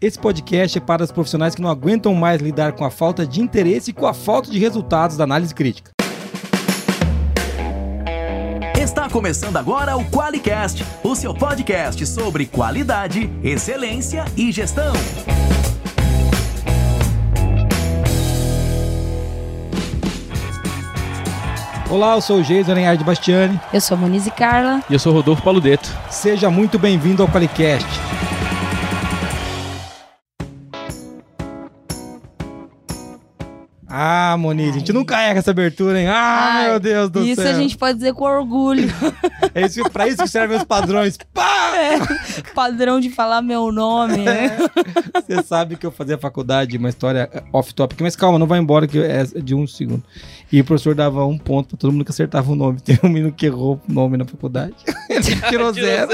Esse podcast é para os profissionais que não aguentam mais lidar com a falta de interesse e com a falta de resultados da análise crítica. Está começando agora o QualiCast, o seu podcast sobre qualidade, excelência e gestão. Olá, eu sou o Geis Aranhard Bastiani. Eu sou a Monize Carla. E eu sou o Rodolfo Paludeto. Seja muito bem-vindo ao QualiCast. Ah, Moniz, a gente não carrega essa abertura, hein? Ah, Ai, meu Deus do isso céu. a gente pode dizer com orgulho. É isso, pra isso que servem os padrões. Pá! É, padrão de falar meu nome. né? Você sabe que eu fazia faculdade, uma história off-topic, mas calma, não vai embora que é de um segundo. E o professor dava um ponto pra todo mundo que acertava o nome. Teve um menino que errou o nome na faculdade. Ele tirou zero.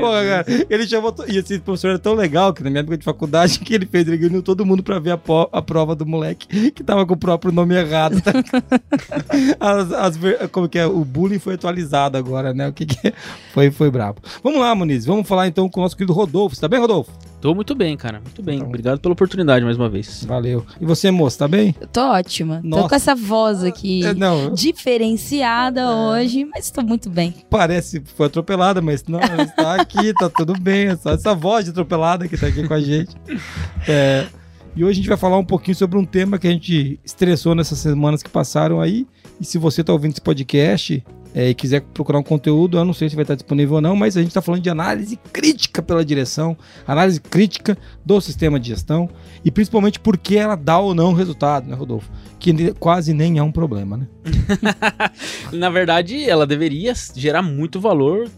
Porra, cara, ele chamou. to- E esse professor era tão legal que na minha época de faculdade que ele fez, ele reuniu todo mundo pra ver a, a prova do moleque que tava com o próprio nome errado. tá? As- as como que é? O bullying foi atualizado agora, né? O que, que é? Foi, foi brabo. Vamos lá, Muniz. Vamos falar então com o nosso querido Rodolfo. Você tá bem, Rodolfo? Tô muito bem, cara. Muito bem. Então. Obrigado pela oportunidade mais uma vez. Valeu. E você, moço, tá bem? Eu tô ótima. Nossa. Tô com essa voz aqui É, Não, diferenciada hoje, mas tô muito bem. parece que foi atropelada, mas não, ela está aqui, tá tudo bem. É só essa voz de atropelada que tá aqui com a gente. É, e hoje a gente vai falar um pouquinho sobre um tema que a gente estressou nessas semanas que passaram aí. E se você tá ouvindo esse podcast é, e quiser procurar um conteúdo, eu não sei se vai estar disponível ou não, mas a gente está falando de análise crítica pela direção, análise crítica do sistema de gestão e principalmente por que ela dá ou não resultado, né, Rodolfo? Que quase nem é um problema, né? Na verdade, ela deveria gerar muito valor,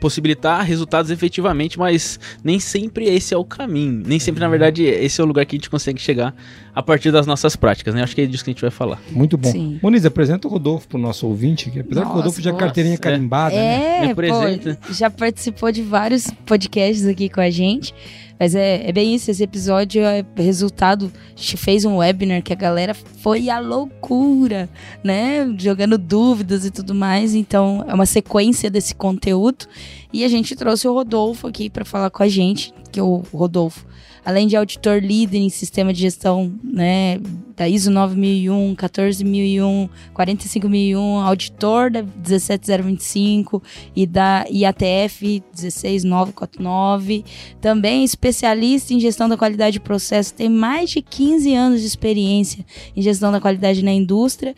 possibilitar resultados efetivamente, mas nem sempre esse é o caminho. Nem sempre, na verdade, esse é o lugar que a gente consegue chegar a partir das nossas práticas, né? Acho que é disso que a gente vai falar. Muito bom. Sim. Moniz, apresenta o Rodolfo pro nosso ouvinte, que apesar que o Nossa, Rodolfo já é nossa, carteirinha é. carimbada, né? É, Me apresenta. pô, já participou de vários podcasts aqui com a gente. Mas é, é bem isso, esse episódio é resultado. A gente fez um webinar que a galera foi a loucura, né? Jogando dúvidas e tudo mais. Então, é uma sequência desse conteúdo. E a gente trouxe o Rodolfo aqui para falar com a gente, que é o Rodolfo, além de auditor líder em sistema de gestão, né? Da ISO 9001, 14001, 45001, auditor da 17025 e da IATF 16949. Também especialista em gestão da qualidade de processo, tem mais de 15 anos de experiência em gestão da qualidade na indústria.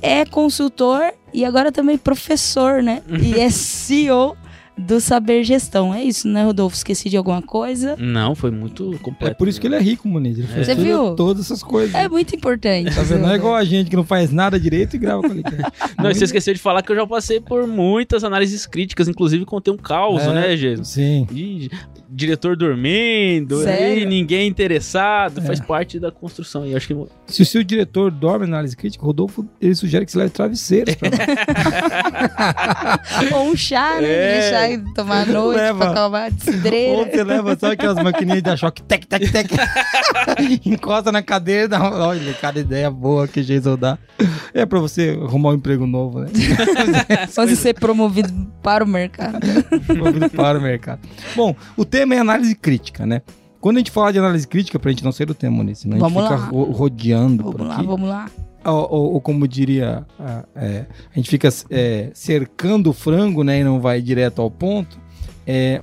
É consultor e agora também professor, né? E é CEO do Saber Gestão. É isso, né, Rodolfo? Esqueci de alguma coisa? Não, foi muito É completo. por isso que ele é rico, Moniz. Ele faz Você viu? todas essas coisas. É muito importante. Tá vendo? Não é igual a gente que não faz nada direito e grava com ele. Não, e você esqueceu de falar que eu já passei por muitas análises críticas, inclusive contei um caos, É. né, Jesus? Sim. Ih, diretor dormindo, Sério? e ninguém interessado, É. faz parte da construção. E eu acho que Se o seu diretor dorme na análise crítica, Rodolfo, ele sugere que você leve travesseiros pra Ou um chá, né? É. Ele tomar noite Leva. pra acalmar a Ou você leva só aquelas maquininhas de choque, tec, tec, tec. Encosta na cadeira e dá uma... Olha, cada ideia boa que Jason dá. É pra você arrumar um emprego novo, né? Você ser promovido para o mercado. Movido para o mercado. Bom, o tema é análise crítica, né? Quando a gente fala de análise crítica, pra gente não sair do tema, né? Senão a gente Vamos fica lá. ro- rodeando por Vamos lá, aqui. vamos lá. Ou, ou- ou como diria, a, é, a gente fica é, cercando o frango, né? E não vai direto ao ponto. É,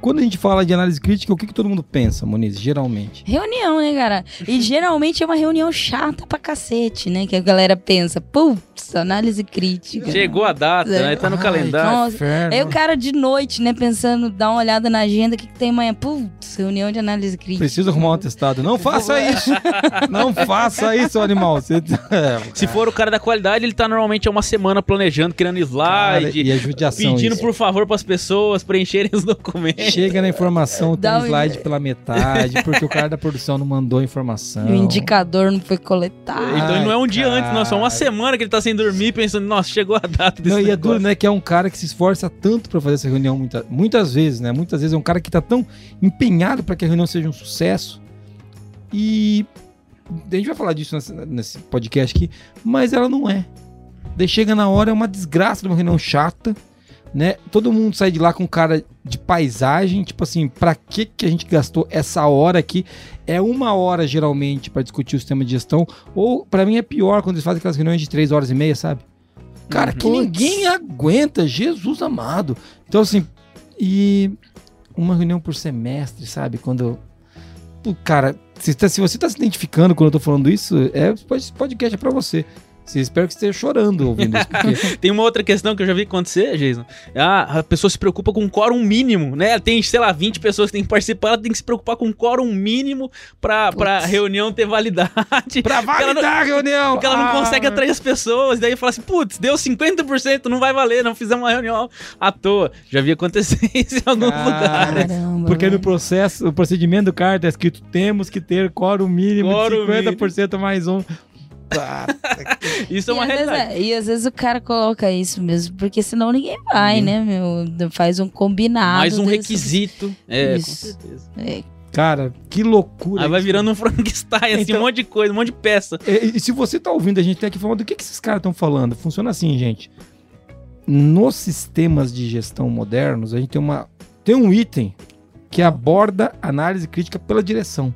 quando a gente fala de análise crítica, o que, que todo mundo pensa, Moniz, geralmente? Reunião, né, cara? E geralmente é uma reunião chata pra cacete, né? Que a galera pensa, putz, análise crítica. chegou a data, É. né? Tá no Ai, calendário. Nossa, Inferno. Aí o cara de noite, né, pensando, dá uma olhada na agenda, o que, que tem amanhã? Putz, reunião de análise crítica. Precisa arrumar um atestado. Não faça isso! Não faça isso, animal. Você... É, Se for o cara da qualidade, ele tá normalmente há uma semana planejando, criando cara, slide, e a judiação pedindo isso. por favor pras pessoas preencherem os documentos. Chega na informação, tem um slide pela metade, porque o cara da produção não mandou a informação. E o indicador não foi coletado. Então ele não é um Ai, dia antes, não, é só uma semana que ele tá sem dormir, pensando, nossa, chegou a data desse Não, e é negócio. duro, né? Que é um cara que se esforça tanto pra fazer essa reunião muita- muitas vezes, né? Muitas vezes é um cara que tá tão empenhado pra que a reunião seja um sucesso. E a gente vai falar disso nesse, nesse podcast aqui, mas ela não é. Daí chega na hora, é uma desgraça de uma reunião chata. Né? Todo mundo sai de lá com cara de paisagem, tipo assim, pra que que a gente gastou essa hora aqui? É uma hora geralmente pra discutir o sistema de gestão, ou pra mim é pior quando eles fazem aquelas reuniões de três horas e meia, sabe? Cara, que Puts. ninguém aguenta, Jesus amado. Então assim, e uma reunião por semestre, sabe? Quando Pô, cara, se, tá- se você tá se identificando quando eu tô falando isso, é podcast é pra você. Espero que você esteja chorando ouvindo isso. Porque Tem uma outra questão que eu já vi acontecer, Jason. Ah, a pessoa se preocupa com quórum mínimo, né? Tem, sei lá, 20 pessoas que tem que participar, ela tem que se preocupar com quórum mínimo pra, pra reunião ter validade. pra validar a reunião! Porque ela não Ah, consegue atrair as pessoas. Daí fala assim, putz, deu 50%, não vai valer, não fizemos uma reunião à toa. Já vi acontecer isso em alguns lugares. Caramba. Porque no processo, o procedimento do CAR tá escrito temos que ter quórum mínimo Quórum de 50% mais um. Ah, Isso é uma e, às vezes, realidade. é- e às vezes o cara coloca isso mesmo, porque senão ninguém vai, né, meu? Faz um combinado. Mais um desse- requisito. É, Isso. com certeza. É, cara, que loucura. Aí vai isso. virando um Frankenstein, assim, Então- um monte de coisa, um monte de peça. E, e se você tá ouvindo a gente até aqui falando, do que, que esses caras estão falando? Funciona assim, gente. Nos sistemas de gestão modernos, a gente tem, uma, tem um item que aborda análise crítica pela direção.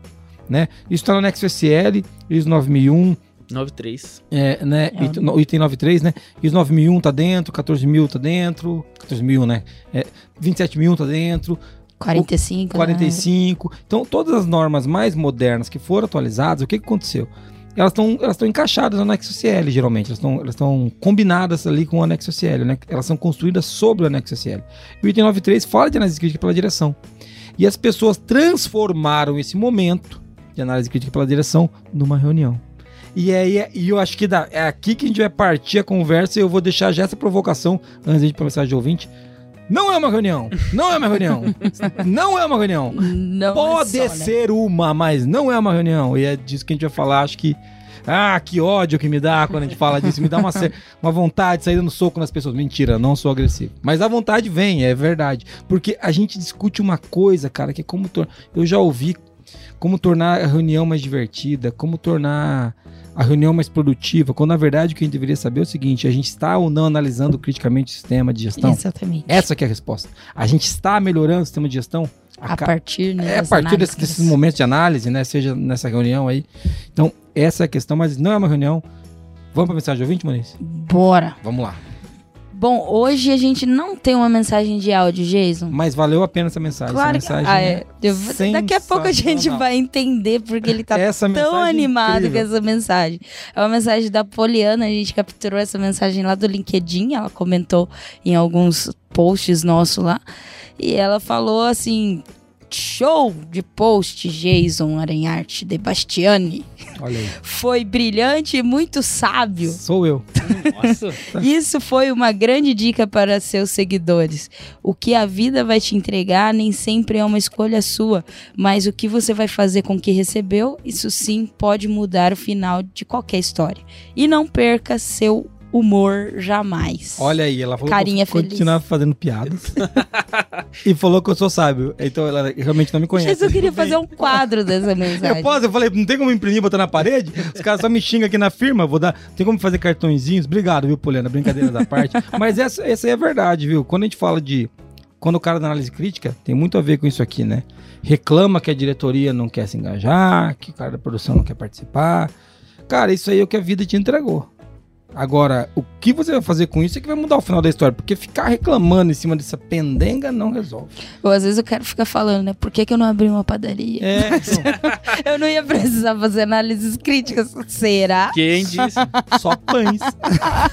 Né? Isso está no Nexo SL, ISO 9001, 9-3. é, né? É. Item- no- Item 93, né? ISO 9001 tá dentro, 14000 tá dentro, 14000, né? É, 27000 tá dentro, 45. né? 45. Então, todas as normas mais modernas que foram atualizadas, o que, que aconteceu? Elas estão elas estão encaixadas no anexo CL, geralmente. Elas estão elas estão combinadas ali com o anexo CL, né? Elas são construídas sobre o anexo CL. E o item 93 fala de análise crítica pela direção. E as pessoas transformaram esse momento de análise crítica pela direção numa reunião. E aí, e eu acho que dá, é aqui que a gente vai partir a conversa e eu vou deixar já essa provocação antes de mensagem de ouvinte. Não é uma reunião! Não é uma reunião! Não é uma reunião! Não Pode é só, né? ser uma, mas não é uma reunião. E é disso que a gente vai falar. Acho que. Ah, que ódio que me dá quando a gente fala disso. Me dá uma, uma vontade de sair dando soco nas pessoas. Mentira, não sou agressivo. Mas a vontade vem, é verdade. Porque a gente discute uma coisa, cara, que é como. Eu já ouvi como tornar a reunião mais divertida, como tornar a reunião mais produtiva, quando na verdade o que a gente deveria saber é o seguinte: a gente está ou não analisando criticamente o sistema de gestão? Exatamente. Essa que é a resposta. A gente está melhorando o sistema de gestão? a ca- partir, né, é a partir análises. desse- desses momentos de análise, né? Seja nessa reunião aí. Então, essa é a questão, mas não é uma reunião. Vamos para mensagem de ouvinte, Muniz? Bora. Vamos lá. Bom, hoje a gente não tem uma mensagem de áudio, Jason. Mas valeu a pena essa mensagem. Claro que essa mensagem ah, é. Vou- Daqui a pouco a gente vai entender porque ele tá tão é animado com essa mensagem. É uma mensagem da Poliana, a gente capturou essa mensagem lá do LinkedIn, ela comentou em alguns posts nossos lá. E ela falou assim: Show de post, Jason Aranharte de Bastiani. Olha aí. Foi brilhante e muito sábio. Sou eu. Nossa. Isso foi uma grande dica para seus seguidores. O que a vida vai te entregar nem sempre é uma escolha sua, mas o que você vai fazer com o que recebeu, isso sim pode mudar o final de qualquer história. E não perca seu humor jamais. Olha aí, ela falou Carinha que eu feliz. continuar fazendo piadas. e falou que eu sou sábio. Então ela realmente não me conhece. Mas eu queria fazer um quadro dessa mensagem. Eu posso? Eu falei, não tem como imprimir e botar na parede? Os caras só me xingam aqui na firma, vou dar. Tem como fazer cartõezinhos? Obrigado, viu, Poliana? Brincadeira da parte. Mas essa, essa aí é verdade, viu? Quando a gente fala de. Quando o cara da análise crítica, tem muito a ver com isso aqui, né? Reclama que a diretoria não quer se engajar, que o cara da produção não quer participar. Cara, isso aí é o que a vida te entregou. Agora, o que você vai fazer com isso é que vai mudar o final da história, porque ficar reclamando em cima dessa pendenga não resolve. Ou às vezes eu quero ficar falando, né? Por que, que eu não abri uma padaria? É, então, Eu não ia precisar fazer análises críticas. Será? Quem disse? Só pães.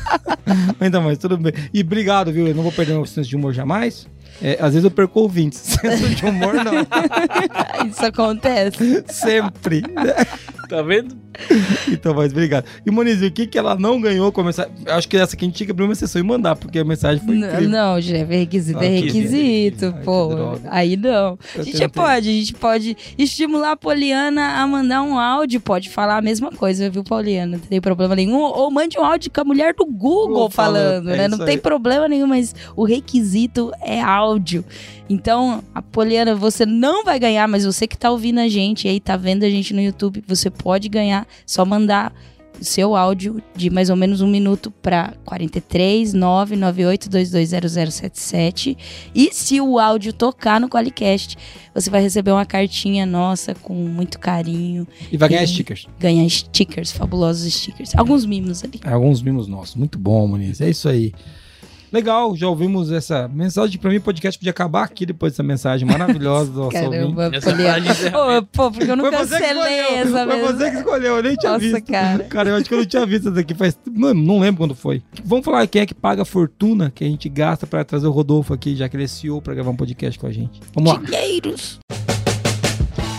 Ainda mais, tudo bem. E obrigado, viu? Eu não vou perder meu senso de humor jamais. É, às vezes eu perco ouvintes. Senso de humor, não. Isso acontece. Sempre. Tá vendo? Então, mas obrigado. E, Moniz, o que, que ela não ganhou com a mensagem? Acho que essa aqui a gente tinha que abrir uma sessão e mandar, porque a mensagem foi incrível. Não, chefe, requisito Ah, é requisito, pô. Aí não. Eu A gente pode, a gente pode estimular a Poliana a mandar um áudio, pode falar a mesma coisa, viu, Poliana? Não tem problema nenhum. Ou mande um áudio com a mulher do Google falando, falando, é né? Não tem aí. problema nenhum, mas o requisito é áudio. Então, a Poliana, você não vai ganhar, mas você que tá ouvindo a gente e aí tá vendo a gente no YouTube, você pode ganhar. Só mandar seu áudio de mais ou menos um minuto para 43 998 220077 e se o áudio tocar no Qualicast, você vai receber uma cartinha nossa com muito carinho, E vai ganhar E- stickers. ganhar stickers, fabulosos stickers, alguns mimos ali. Alguns mimos nossos. Muito bom, Muniz. É isso aí. Legal, já ouvimos essa mensagem. Pra mim, o podcast podia acabar aqui depois dessa mensagem maravilhosa do nosso ouvinte. Caramba, Essa Poliana. frase de encerramento. Ô, pô, porque eu não Foi cancelei escolheu, essa Foi mesmo. você que escolheu, eu nem tinha Nossa, visto. cara. eu acho que eu não tinha visto essa daqui faz. Não, não lembro quando foi. Vamos falar quem é que paga a fortuna que a gente gasta pra trazer o Rodolfo aqui, já que ele é CEO pra gravar um podcast com a gente. Vamos lá. Dinheiros.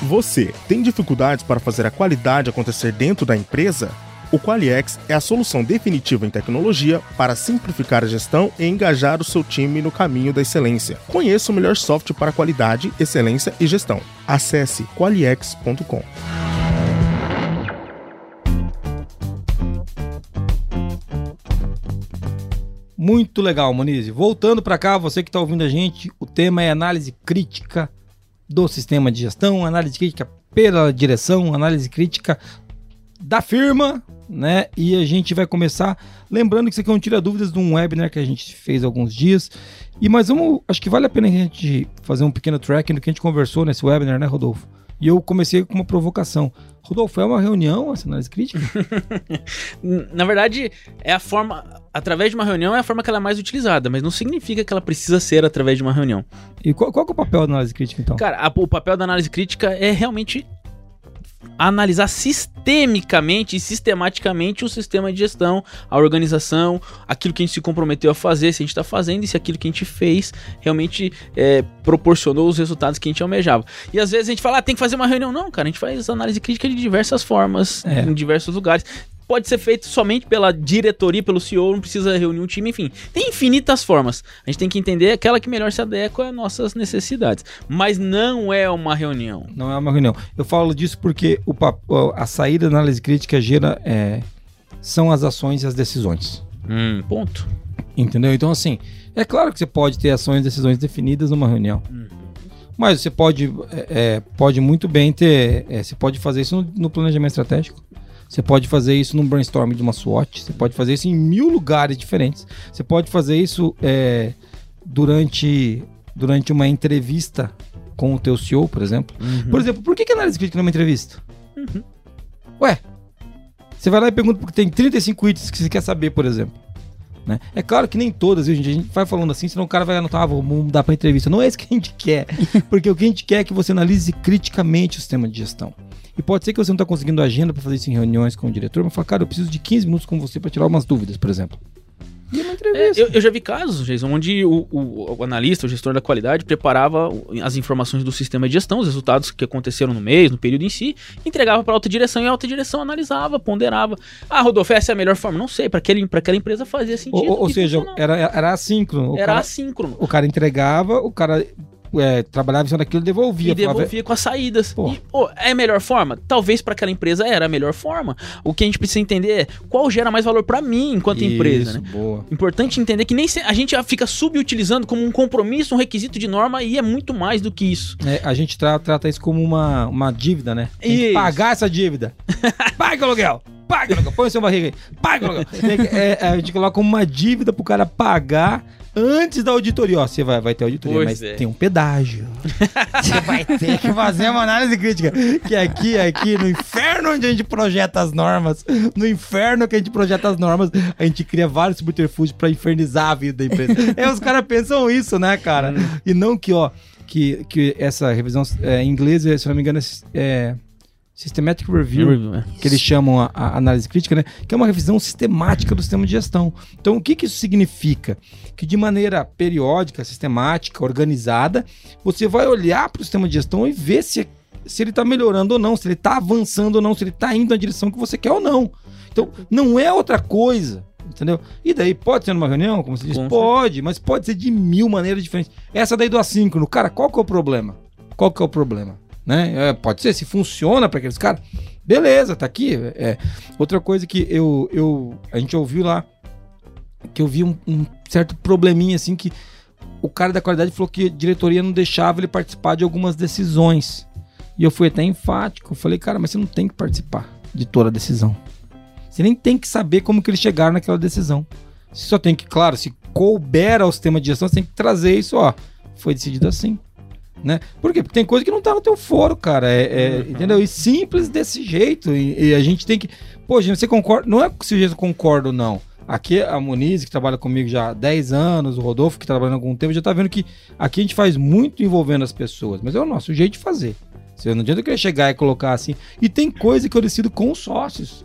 Você tem dificuldades para fazer a qualidade acontecer dentro da empresa? O Qualiex é a solução definitiva em tecnologia para simplificar a gestão e engajar o seu time no caminho da excelência. Conheça o melhor software para qualidade, excelência e gestão. Acesse qualiex.com. Muito legal, Moniz. Voltando pra cá, você que tá ouvindo a gente, o tema é análise crítica do sistema de gestão, análise crítica pela direção, análise crítica da firma, né? E a gente vai começar lembrando que isso aqui é um tira dúvidas de um webinar que a gente fez há alguns dias. E mas vamos, acho que vale a pena a gente fazer um pequeno tracking do que a gente conversou nesse webinar, né, Rodolfo? E eu comecei com uma provocação. Rodolfo, é uma reunião essa análise crítica? Na verdade, é a forma. Através de uma reunião é a forma que ela é mais utilizada, mas não significa que ela precisa ser através de uma reunião. E qual, qual é o papel da análise crítica, então? Cara, a- o papel da análise crítica é realmente analisar sistemicamente e sistematicamente o sistema de gestão, a organização, aquilo que a gente se comprometeu a fazer, se a gente está fazendo e se aquilo que a gente fez realmente é, proporcionou os resultados que a gente almejava. E às vezes a gente fala, ah, tem que fazer uma reunião. Não, cara, a gente faz análise crítica de diversas formas, É. em diversos lugares. Pode ser feito somente pela diretoria, pelo CEO, não precisa reunir um time, enfim. Tem infinitas formas. A gente tem que entender aquela que melhor se adequa às nossas necessidades. Mas não é uma reunião. Não é uma reunião. Eu falo disso porque o, pap- a saída da análise crítica gera é, são as ações e as decisões. Hum, ponto. Entendeu? Então, assim, é claro que você pode ter ações e decisões definidas numa reunião. Uhum. Mas você pode, é, é, pode muito bem ter. é, você pode fazer isso no, no planejamento estratégico. Você pode fazer isso num brainstorm de uma SWOT. Você pode fazer isso em mil lugares diferentes. Você pode fazer isso é, durante, durante uma entrevista com o teu CEO, por exemplo. Por exemplo, por que, que análise crítica numa entrevista? Uhum. Ué, você vai lá e pergunta porque tem 35 itens que você quer saber, por exemplo. né? É claro que nem todas, viu, gente? A gente vai falando assim, senão o cara vai anotar, ah, vou mudar pra entrevista. Não é isso que a gente quer. Porque o que a gente quer é que você analise criticamente o sistema de gestão. E pode ser que você não tá conseguindo agenda pra fazer isso em reuniões com o diretor, mas fala, cara, eu preciso de 15 minutos com você pra tirar algumas dúvidas, por exemplo. E é uma É, entrevista. eu, eu já vi casos, Jason, onde o, o- o analista, o gestor da qualidade, preparava as informações do sistema de gestão, os resultados que aconteceram no mês, no período em si, entregava para a alta direção e a alta direção analisava, ponderava. Ah, Rodolfo, essa é a melhor forma? Não sei, para aquela, empresa fazia sentido. Ou, ou- seja, funcionava. era, era assíncrono. Era cara, assíncrono. o cara entregava, o cara é, trabalhava em cima daquilo e devolvia. E Falava, devolvia com as saídas. E, é a melhor forma? Talvez para aquela empresa era a melhor forma. O que a gente precisa entender é qual gera mais valor para mim enquanto empresa, Isso, né? boa. Importante entender que nem a gente fica subutilizando como um compromisso, um requisito de norma e é muito mais do que isso. É, a gente tra- trata isso como uma, uma dívida, né? Tem que Isso. pagar essa dívida. Paga o aluguel! Paga o aluguel! Põe o seu barriga aí. Paga o aluguel! Que- é, é, a gente coloca uma dívida pro cara pagar antes da auditoria. Ó, você vai, vai ter auditoria, Pois mas é. tem um pedágio. Você vai ter que fazer uma análise crítica. Que aqui, aqui, no inferno onde a gente projeta as normas, no inferno que a gente projeta as normas, a gente cria vários subterfúgios pra infernizar a vida da empresa. é, os caras pensam isso, né, cara? E não que, ó, que, que essa revisão é, em inglês, se não me engano, é Systematic Review, É. que eles chamam a, a análise crítica, né? Que é uma revisão sistemática do sistema de gestão. Então, o que, que isso significa? Que de maneira periódica, sistemática, organizada, você vai olhar para o sistema de gestão e ver se, se ele está melhorando ou não, se ele está avançando ou não, se ele está indo na direção que você quer ou não. Então, não é outra coisa. Entendeu? E daí pode ser numa reunião, como você diz? Pode, mas pode ser de mil maneiras diferentes. Essa daí do assíncrono, cara, qual que é o problema? Qual que é o problema? Né? É, pode ser, se funciona para aqueles caras, beleza, tá aqui. É. Outra coisa que eu, eu a gente ouviu lá, que eu vi um, um certo probleminha assim que o cara da qualidade falou que a diretoria não deixava ele participar de algumas decisões. E eu fui até enfático, falei, cara, mas você não tem que participar de toda a decisão. Você nem tem que saber como que eles chegaram naquela decisão. Você só tem que, claro, se couber ao sistema de gestão, você tem que trazer isso, ó. Foi decidido assim. Né? Por quê? Porque tem coisa que não tá no teu foro, cara. É, é, Entendeu? E simples desse jeito. E, e a gente tem que. Pô, gente, você concorda. Não é se eu concordo ou não. Aqui a Muniz, que trabalha comigo já há 10 anos, o Rodolfo, que trabalha há algum tempo, já tá vendo que aqui a gente faz muito envolvendo as pessoas. Mas é o nosso jeito de fazer. Você não adianta eu querer chegar e colocar assim. E tem coisa que eu decido com os sócios.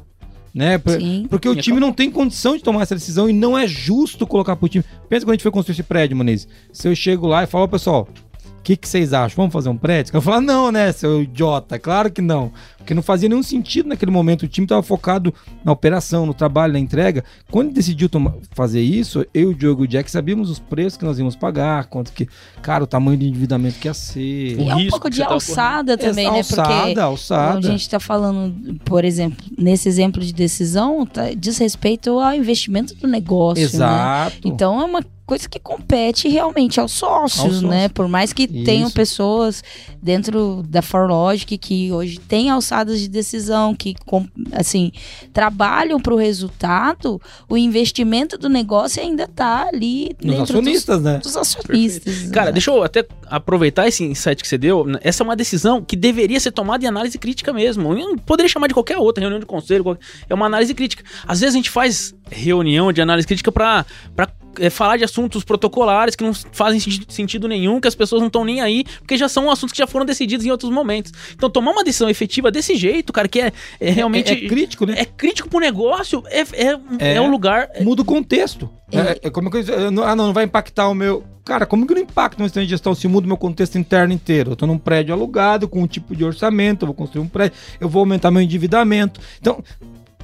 Né? Por- Sim. Porque o time não tem condição de tomar essa decisão e não é justo colocar pro time. Pensa quando a gente foi construir esse prédio, Muniz. Se eu chego lá e falo, "Ô, pessoal, o que, que vocês acham? Vamos fazer um prédio? Eu falo, não, né, seu idiota? Claro que não. Porque não fazia nenhum sentido naquele momento. O time estava focado na operação, no trabalho, na entrega. Quando decidiu toma- fazer isso, eu, o Diogo e o Jack sabíamos os preços que nós íamos pagar, quanto que, cara, o tamanho de endividamento que ia ser. O E é um risco pouco de tá alçada também, né? Porque alçada, alçada. a gente tá falando, por exemplo, nesse exemplo de decisão, tá, diz respeito ao investimento do negócio, né? Exato. Então é uma coisa que compete realmente aos sócios, Aos sócios. né? Por mais que Isso. tenham pessoas dentro da ForLogic que hoje têm alçadas de decisão, que assim, trabalham para o resultado, o investimento do negócio ainda tá ali Nos dentro acionistas, né? dos, dos acionistas. Cara, né? deixa eu até aproveitar esse insight que você deu. Essa é uma decisão que deveria ser tomada em análise crítica mesmo. Eu não poderia chamar de qualquer outra reunião de conselho. É uma análise crítica. Às vezes a gente faz reunião de análise crítica pra, pra é, falar de assuntos protocolares que não fazem senti- sentido nenhum, que as pessoas não estão nem aí, porque já são assuntos que já foram decididos em outros momentos. Então, tomar uma decisão efetiva desse jeito, cara, que é, é realmente. É, é crítico, né? é crítico pro negócio, é, é, é, É. um lugar. muda o contexto. É, é como que eu- eu não- ah, não, não vai impactar o meu. Cara, como que não impacta no sistema de gestão se muda o meu contexto interno inteiro? Eu tô num prédio alugado, com um tipo de orçamento, eu vou construir um prédio, eu vou aumentar meu endividamento. Então,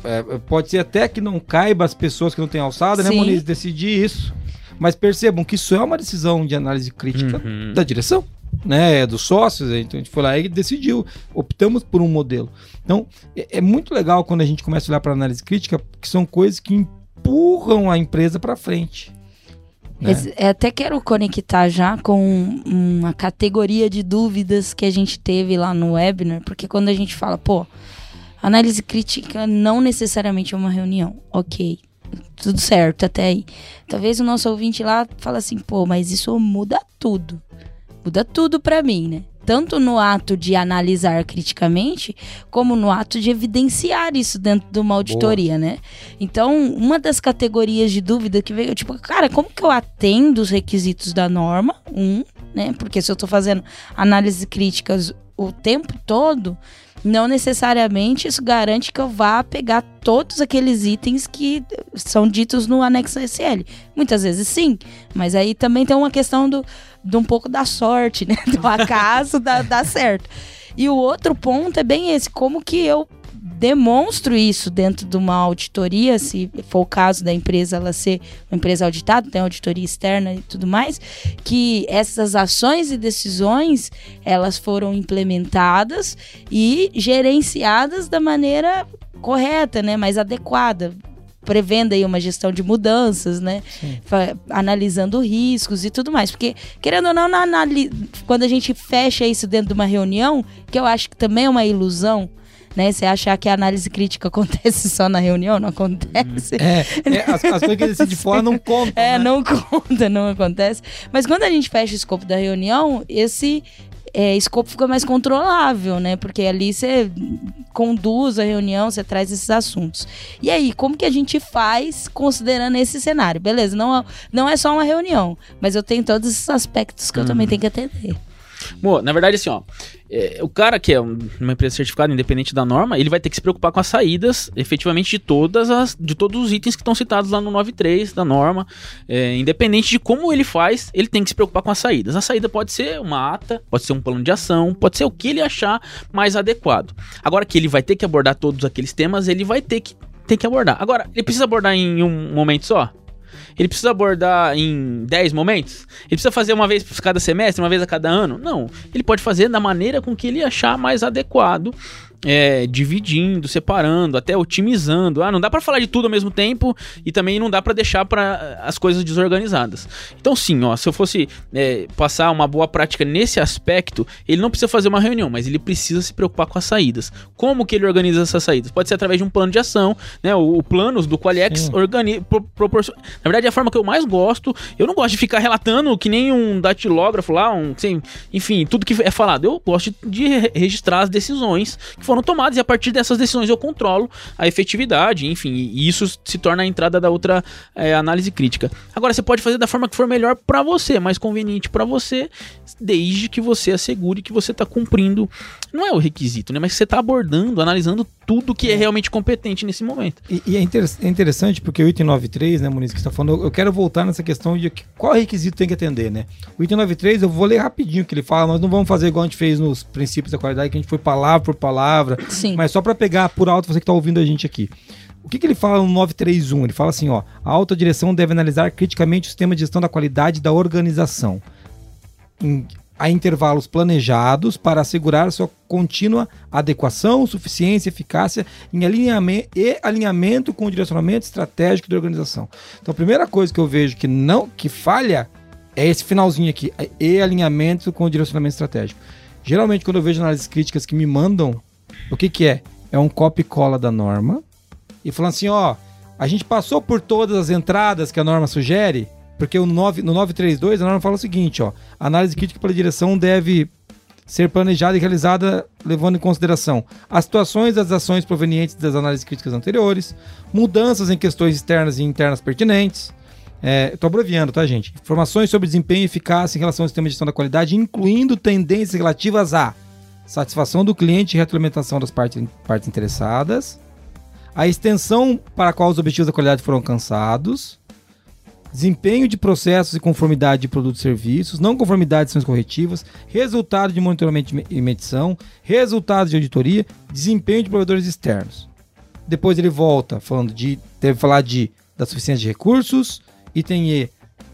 é, pode ser até que não caiba as pessoas que não têm alçada, né, Sim. Moniz, decidir isso. Mas percebam que isso é uma decisão de análise crítica Uhum. da direção, né, dos sócios. Então a gente foi lá e decidiu, optamos por um modelo. Então é, é muito legal quando a gente começa a olhar para análise crítica, que são coisas que empurram a empresa para frente. né? Eu até quero conectar já com uma categoria de dúvidas que a gente teve lá no webinar, porque quando a gente fala, pô, análise crítica não necessariamente é uma reunião, ok, tudo certo até aí. Talvez o nosso ouvinte lá fala assim, pô, mas isso muda tudo, muda tudo pra mim, né? Tanto no ato de analisar criticamente, como no ato de evidenciar isso dentro de uma auditoria, né? Então, uma das categorias de dúvida que veio, tipo, cara, como que eu atendo os requisitos da norma? Um, né? Porque se eu tô fazendo análises críticas o tempo todo, não necessariamente isso garante que eu vá pegar todos aqueles itens que são ditos no anexo SL. Muitas vezes sim, mas aí também tem uma questão do, de um pouco da sorte, né? Do acaso dá, dá certo. E o outro ponto é bem esse, como que eu demonstro isso dentro de uma auditoria, se for o caso da empresa ela ser uma empresa auditada, tem auditoria externa e tudo mais, que essas ações e decisões elas foram implementadas e gerenciadas da maneira correta, né, mais adequada, prevendo aí uma gestão de mudanças, né, analisando riscos e tudo mais, porque querendo ou não, na quando a gente fecha isso dentro de uma reunião, que eu acho que também é uma ilusão, né? Você achar que a análise crítica acontece só na reunião, não acontece. É, é, as, as coisas que ele de fora não contam. É, né? não conta, não acontece. Mas quando a gente fecha o escopo da reunião, esse é, escopo fica mais controlável, né? Porque ali você conduz a reunião, você traz esses assuntos. E aí, como que a gente faz considerando esse cenário? Beleza, não, é- não é só uma reunião, mas eu tenho todos esses aspectos que eu também tenho que atender. Mo, na verdade, assim, ó. é, o cara que é um- uma empresa certificada, independente da norma, ele vai ter que se preocupar com as saídas, efetivamente, de todas as. de todos os itens que estão citados lá no 93 da norma. É, independente de como ele faz, ele tem que se preocupar com as saídas. A saída pode ser uma ata, pode ser um plano de ação, pode ser o que ele achar mais adequado. Agora que ele vai ter que abordar todos aqueles temas, ele vai ter que, ter que abordar. Agora, ele precisa abordar em um momento só? Ele precisa abordar em 10 momentos? Ele precisa fazer uma vez por cada semestre, uma vez a cada ano? Não. Ele pode fazer da maneira com que ele achar mais adequado é, dividindo, separando, até otimizando. Ah, não dá para falar de tudo ao mesmo tempo e também não dá para deixar para as coisas desorganizadas. Então, sim, ó, se eu fosse é, passar uma boa prática nesse aspecto, ele não precisa fazer uma reunião, mas ele precisa se preocupar com as saídas. Como que ele organiza essas saídas? Pode ser através de um plano de ação, né? O, o planos do Qualiex organiza, pro, proporciona. Na verdade, é a forma que eu mais gosto. Eu não gosto de ficar relatando que nem um datilógrafo lá, um, assim, enfim, tudo que é falado. Eu gosto de registrar as decisões que foram tomadas e a partir dessas decisões eu controlo a efetividade, enfim, e isso se torna a entrada da outra é, análise crítica. Agora, você pode fazer da forma que for melhor para você, mais conveniente para você, desde que você assegure que você está cumprindo, não é o requisito, né, mas você está abordando, analisando tudo que é, é realmente competente nesse momento. E, e é, inter é, interessante porque o item 93, né, Muniz, que está falando, eu quero voltar nessa questão de que, qual requisito tem que atender, né? O item 93, eu vou ler rapidinho o que ele fala, nós não vamos fazer igual a gente fez nos princípios da qualidade, que a gente foi palavra por palavra, Sim. mas só para pegar por alto você que está ouvindo a gente aqui. O que, que, ele fala no 931? Ele fala assim, ó, a alta direção deve analisar criticamente o sistema de gestão da qualidade da organização. Em, a intervalos planejados para assegurar sua contínua adequação, suficiência, eficácia em alinhamento e alinhamento com o direcionamento estratégico da organização. Então, a primeira coisa que eu vejo que não que falha é esse finalzinho aqui, é e alinhamento com o direcionamento estratégico. Geralmente, quando eu vejo análises críticas que me mandam, o que, que é? É um copy-cola da norma e falando assim: ó, a gente passou por todas as entradas que a norma sugere, porque o 9, no 932 a norma fala o seguinte: ó, análise crítica pela direção deve ser planejada e realizada levando em consideração as situações das ações provenientes das análises críticas anteriores, mudanças em questões externas e internas pertinentes. Estou é, abreviando, tá, gente? Informações sobre desempenho e eficácia em relação ao sistema de gestão da qualidade, incluindo tendências relativas à satisfação do cliente e retroalimentação das partes, partes interessadas, a extensão para a qual os objetivos da qualidade foram alcançados, desempenho de processos e conformidade de produtos e serviços, não conformidade de ações corretivas, resultado de monitoramento e medição, resultados de auditoria, desempenho de provedores externos. Depois ele volta falando de, deve falar de da suficiência de recursos, item E,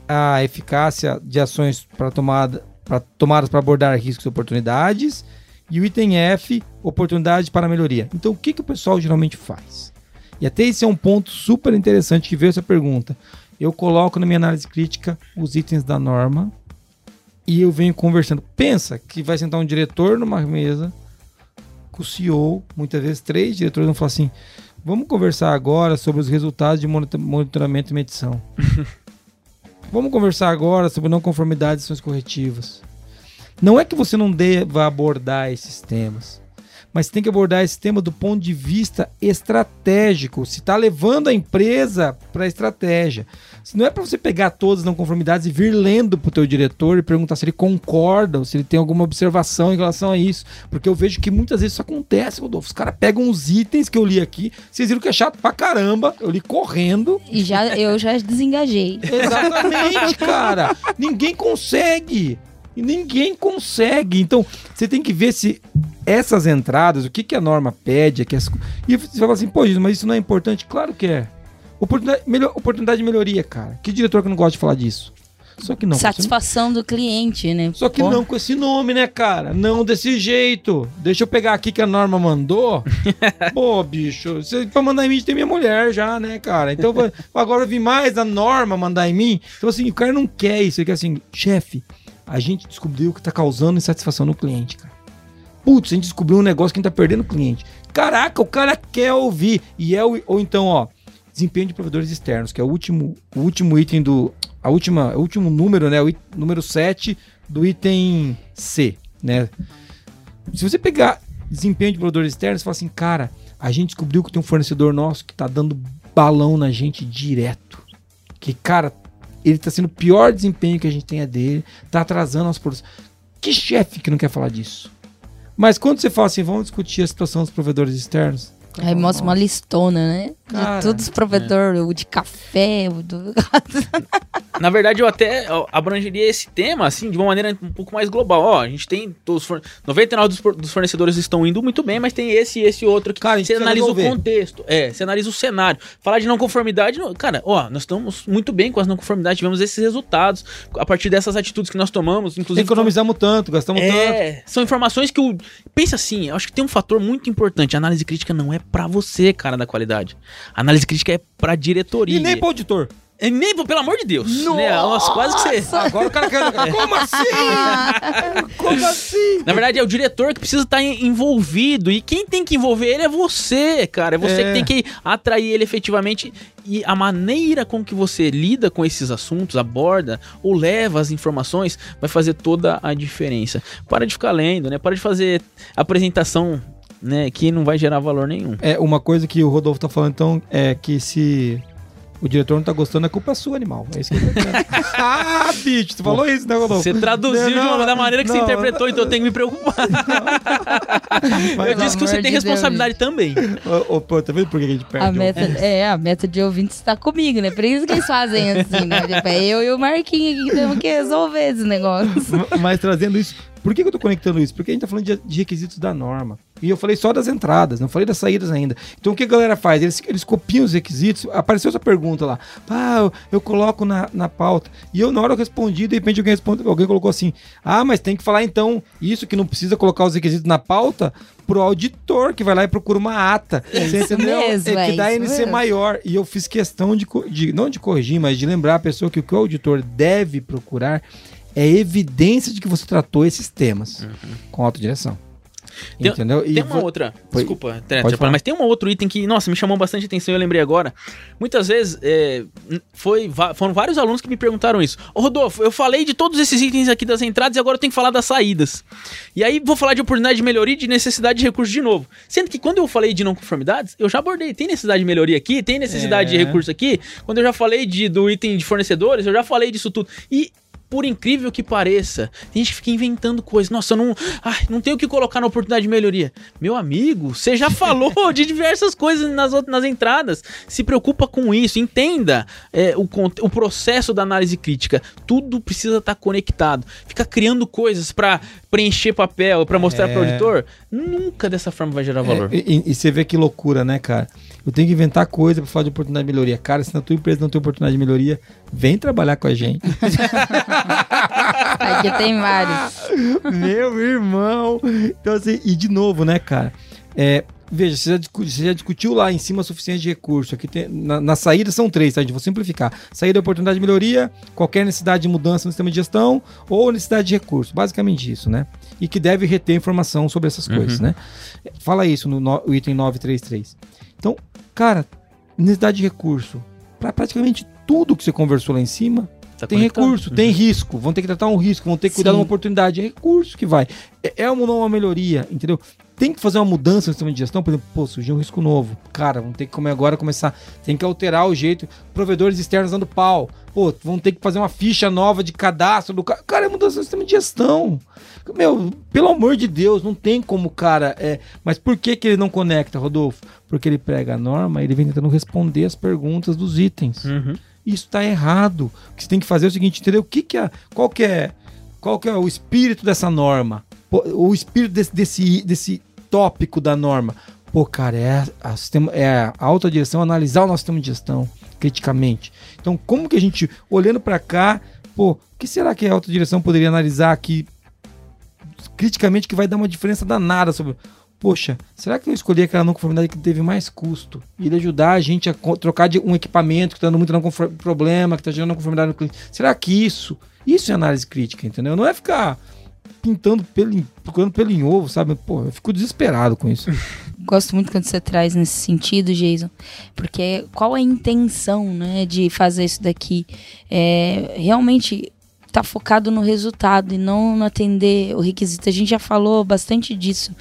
a eficácia de ações para tomada para tomadas para abordar riscos e oportunidades, e o item F, oportunidade para melhoria. Então, o que, que o pessoal geralmente faz? E até esse é um ponto super interessante que veio essa pergunta. Eu coloco na minha análise crítica os itens da norma e eu venho conversando. Pensa que vai sentar um diretor numa mesa com o CEO, muitas vezes três diretores vão falar assim: vamos conversar agora sobre os resultados de monitoramento e medição. vamos conversar agora sobre não conformidade de ações corretivas. Não é que você não deva abordar esses temas, mas tem que abordar esse tema do ponto de vista estratégico. Se está levando a empresa para a estratégia. Não é para você pegar todas as não conformidades e vir lendo para o teu diretor e perguntar se ele concorda ou se ele tem alguma observação em relação a isso. Porque eu vejo que muitas vezes isso acontece, Rodolfo. Os caras pegam os itens que eu li aqui, vocês viram que é chato pra caramba, eu li correndo. E já, eu já desengajei. Exatamente, cara. Ninguém consegue. Ninguém consegue. Então, você tem que ver se essas entradas, o que, que a norma pede. Que as... E você fala assim, pô, mas isso não é importante? Claro que é. Oportunidade, melhor, oportunidade de melhoria, cara. Que diretor que não gosta de falar disso? Só que não. Satisfação do cliente, né? Só que Porra. não com esse nome, né, cara? Não desse jeito. Deixa eu pegar aqui que a norma mandou. Pô, bicho, você, pra mandar em mim tem minha mulher já, né, cara? Então agora eu vi mais a norma mandar em mim. Então, assim, o cara não quer isso. Ele quer assim, chefe, a gente descobriu que tá causando insatisfação no cliente, cara. Putz, a gente descobriu um negócio que a gente tá perdendo o cliente. Caraca, o cara quer ouvir. E é o, ou então, ó, desempenho de provedores externos, que é o último, o último item do. A última, o último número, né? O it, número 7 do item C, né? Se você pegar desempenho de provedores externos, você fala assim, cara, a gente descobriu que tem um fornecedor nosso que tá dando balão na gente direto. Que, cara, ele tá sendo o pior desempenho que a gente tem é dele, tá atrasando as produções. Que chefe que não quer falar disso? Mas quando você fala assim, vamos discutir a situação dos provedores externos. Aí mostra uma listona, né? Cara, de todos os provedores, é. o de café, o do. Na verdade, eu até abrangeria esse tema, assim, de uma maneira um pouco mais global. Ó, a gente tem todos os forne- 99 dos, for- dos fornecedores estão indo muito bem, mas tem esse e esse outro que Cara, você analisa resolver. o contexto. É, você analisa o cenário. Falar de não conformidade, cara, ó, nós estamos muito bem com as não conformidades, tivemos esses resultados a partir dessas atitudes que nós tomamos, inclusive Economizamos tanto, gastamos tanto. é, são informações que o. Pensa assim, eu acho que tem um fator muito importante. A análise crítica não é pra você, cara da qualidade. A análise crítica é pra diretoria. E nem pro auditor. É nem, pelo amor de Deus. Né? Nossa, quase que você. Agora o cara quer. Como assim? Como assim? Na verdade, é o diretor que precisa estar en- envolvido. E quem tem que envolver ele é você, cara. É você É. que tem que atrair ele efetivamente. E a maneira com que você lida com esses assuntos, aborda ou leva as informações, vai fazer toda a diferença. Para de ficar lendo, né? Para de fazer apresentação, né? Que não vai gerar valor nenhum. É, uma coisa que o Rodolfo tá falando, então, é que se o diretor não tá gostando, a culpa é sua, animal. É isso que ele tá ah, bicho, tu falou isso, né, Rodolfo? Você traduziu Não, de uma, da maneira que você não. interpretou, então eu tenho que me preocupar. Eu disse que você tem de responsabilidade também. Ô, ô, pô, tá vendo por que a gente perde? A um- meta, é, a meta de ouvintes está comigo, né? Por isso que eles fazem assim, né? Tipo, é eu e o Marquinhos aqui que temos que resolver esse negócio. Mas trazendo isso, por que, que eu tô conectando isso? Porque a gente tá falando de, de requisitos da norma. E eu falei só das entradas, não falei das saídas ainda. Então o que a galera faz? Eles, eles copiam os requisitos. Apareceu essa pergunta lá. Ah, eu, eu coloco na, na pauta. E eu, na hora eu respondi, de repente alguém, responde, alguém colocou assim: Ah, mas tem que falar então isso que não precisa colocar os requisitos na pauta pro auditor que vai lá e procura uma ata. Você isso entendeu? mesmo, é que é dá NC mesmo. maior. E eu fiz questão de, de não de corrigir, mas de lembrar a pessoa que o que o auditor deve procurar é evidência de que você tratou esses temas com autodireção. Uhum. Tem- Entendeu? E Tem uma vo- outra, Foi- desculpa, falar. mas tem um outro item que, nossa, me chamou bastante atenção e eu lembrei agora. Muitas vezes é, foi, foram vários alunos que me perguntaram isso. Ô Rodolfo, eu falei de todos esses itens aqui das entradas e agora eu tenho que falar das saídas. E aí vou falar de oportunidade de melhoria e de necessidade de recurso de novo. Sendo que quando eu falei de não conformidades, eu já abordei. Tem necessidade de melhoria aqui, tem necessidade É. de recurso aqui. Quando eu já falei de, do item de fornecedores, eu já falei disso tudo. E por incrível que pareça, tem gente que fica inventando coisas. Nossa, eu não, ai, não tenho o que colocar na oportunidade de melhoria. Meu amigo, você já falou de diversas coisas nas, out- nas entradas. Se preocupa com isso, entenda é, o, o processo da análise crítica. Tudo precisa estar conectado. Fica criando coisas pra preencher papel, pra mostrar É. para o auditor. Nunca dessa forma vai gerar valor. É, e, e você vê que loucura, né, cara? Eu tenho que inventar coisa pra falar de oportunidade de melhoria. Cara, se na tua empresa não tem oportunidade de melhoria, vem trabalhar com a gente. Aqui tem vários. Meu irmão! Então, assim, e de novo, né, cara? É, veja, você já, você já discutiu lá em cima a suficiência de recurso. Aqui tem, na, na saída são três, tá? gente? Vou simplificar. Saída oportunidade de melhoria, qualquer necessidade de mudança no sistema de gestão ou necessidade de recurso. Basicamente isso, né? E que deve reter informação sobre essas coisas, né? Fala isso no, no item 933. Então, cara, necessidade de recurso. Para praticamente tudo que você conversou lá em cima, Tá tem conectado? recurso, tem risco, vão ter que tratar um risco, vão ter que cuidar Sim. de uma oportunidade. É recurso que vai. É, é uma, não uma melhoria, entendeu? Tem que fazer uma mudança no sistema de gestão, por exemplo, pô, surgiu um risco novo. Cara, vão ter que como agora começar. Tem que alterar o jeito. Provedores externos dando pau. Pô, vão ter que fazer uma ficha nova de cadastro do cara. Cara, é mudança no sistema de gestão. Meu, pelo amor de Deus, não tem como, cara. É... Mas por que, que ele não conecta, Rodolfo? Porque ele prega a norma, ele vem tentando responder as perguntas dos itens. Uhum. Isso está errado. O que você tem que fazer é o seguinte, entendeu? O que, que é, qual que é, qual que é o espírito dessa norma? O espírito desse, desse, desse tópico da norma. Pô, cara, é a, sistema, é a alta direção analisar o nosso sistema de gestão criticamente. Então, como que a gente, olhando para cá, pô, o que será que a alta direção poderia analisar aqui criticamente que vai dar uma diferença danada sobre. Poxa, será que eu escolhi aquela não conformidade que teve mais custo? E ele ajudar a gente a trocar de um equipamento que está dando muito não problema, que está gerando não conformidade no cliente. Será que isso? Isso é análise crítica, entendeu? Não é ficar pintando pelo, em- procurando pelo em ovo, sabe? Pô, eu fico desesperado com isso. Gosto muito quando você traz nesse sentido, Jason, porque qual a intenção, né, de fazer isso daqui? É, realmente tá focado no resultado e não no atender o requisito. A gente já falou bastante disso,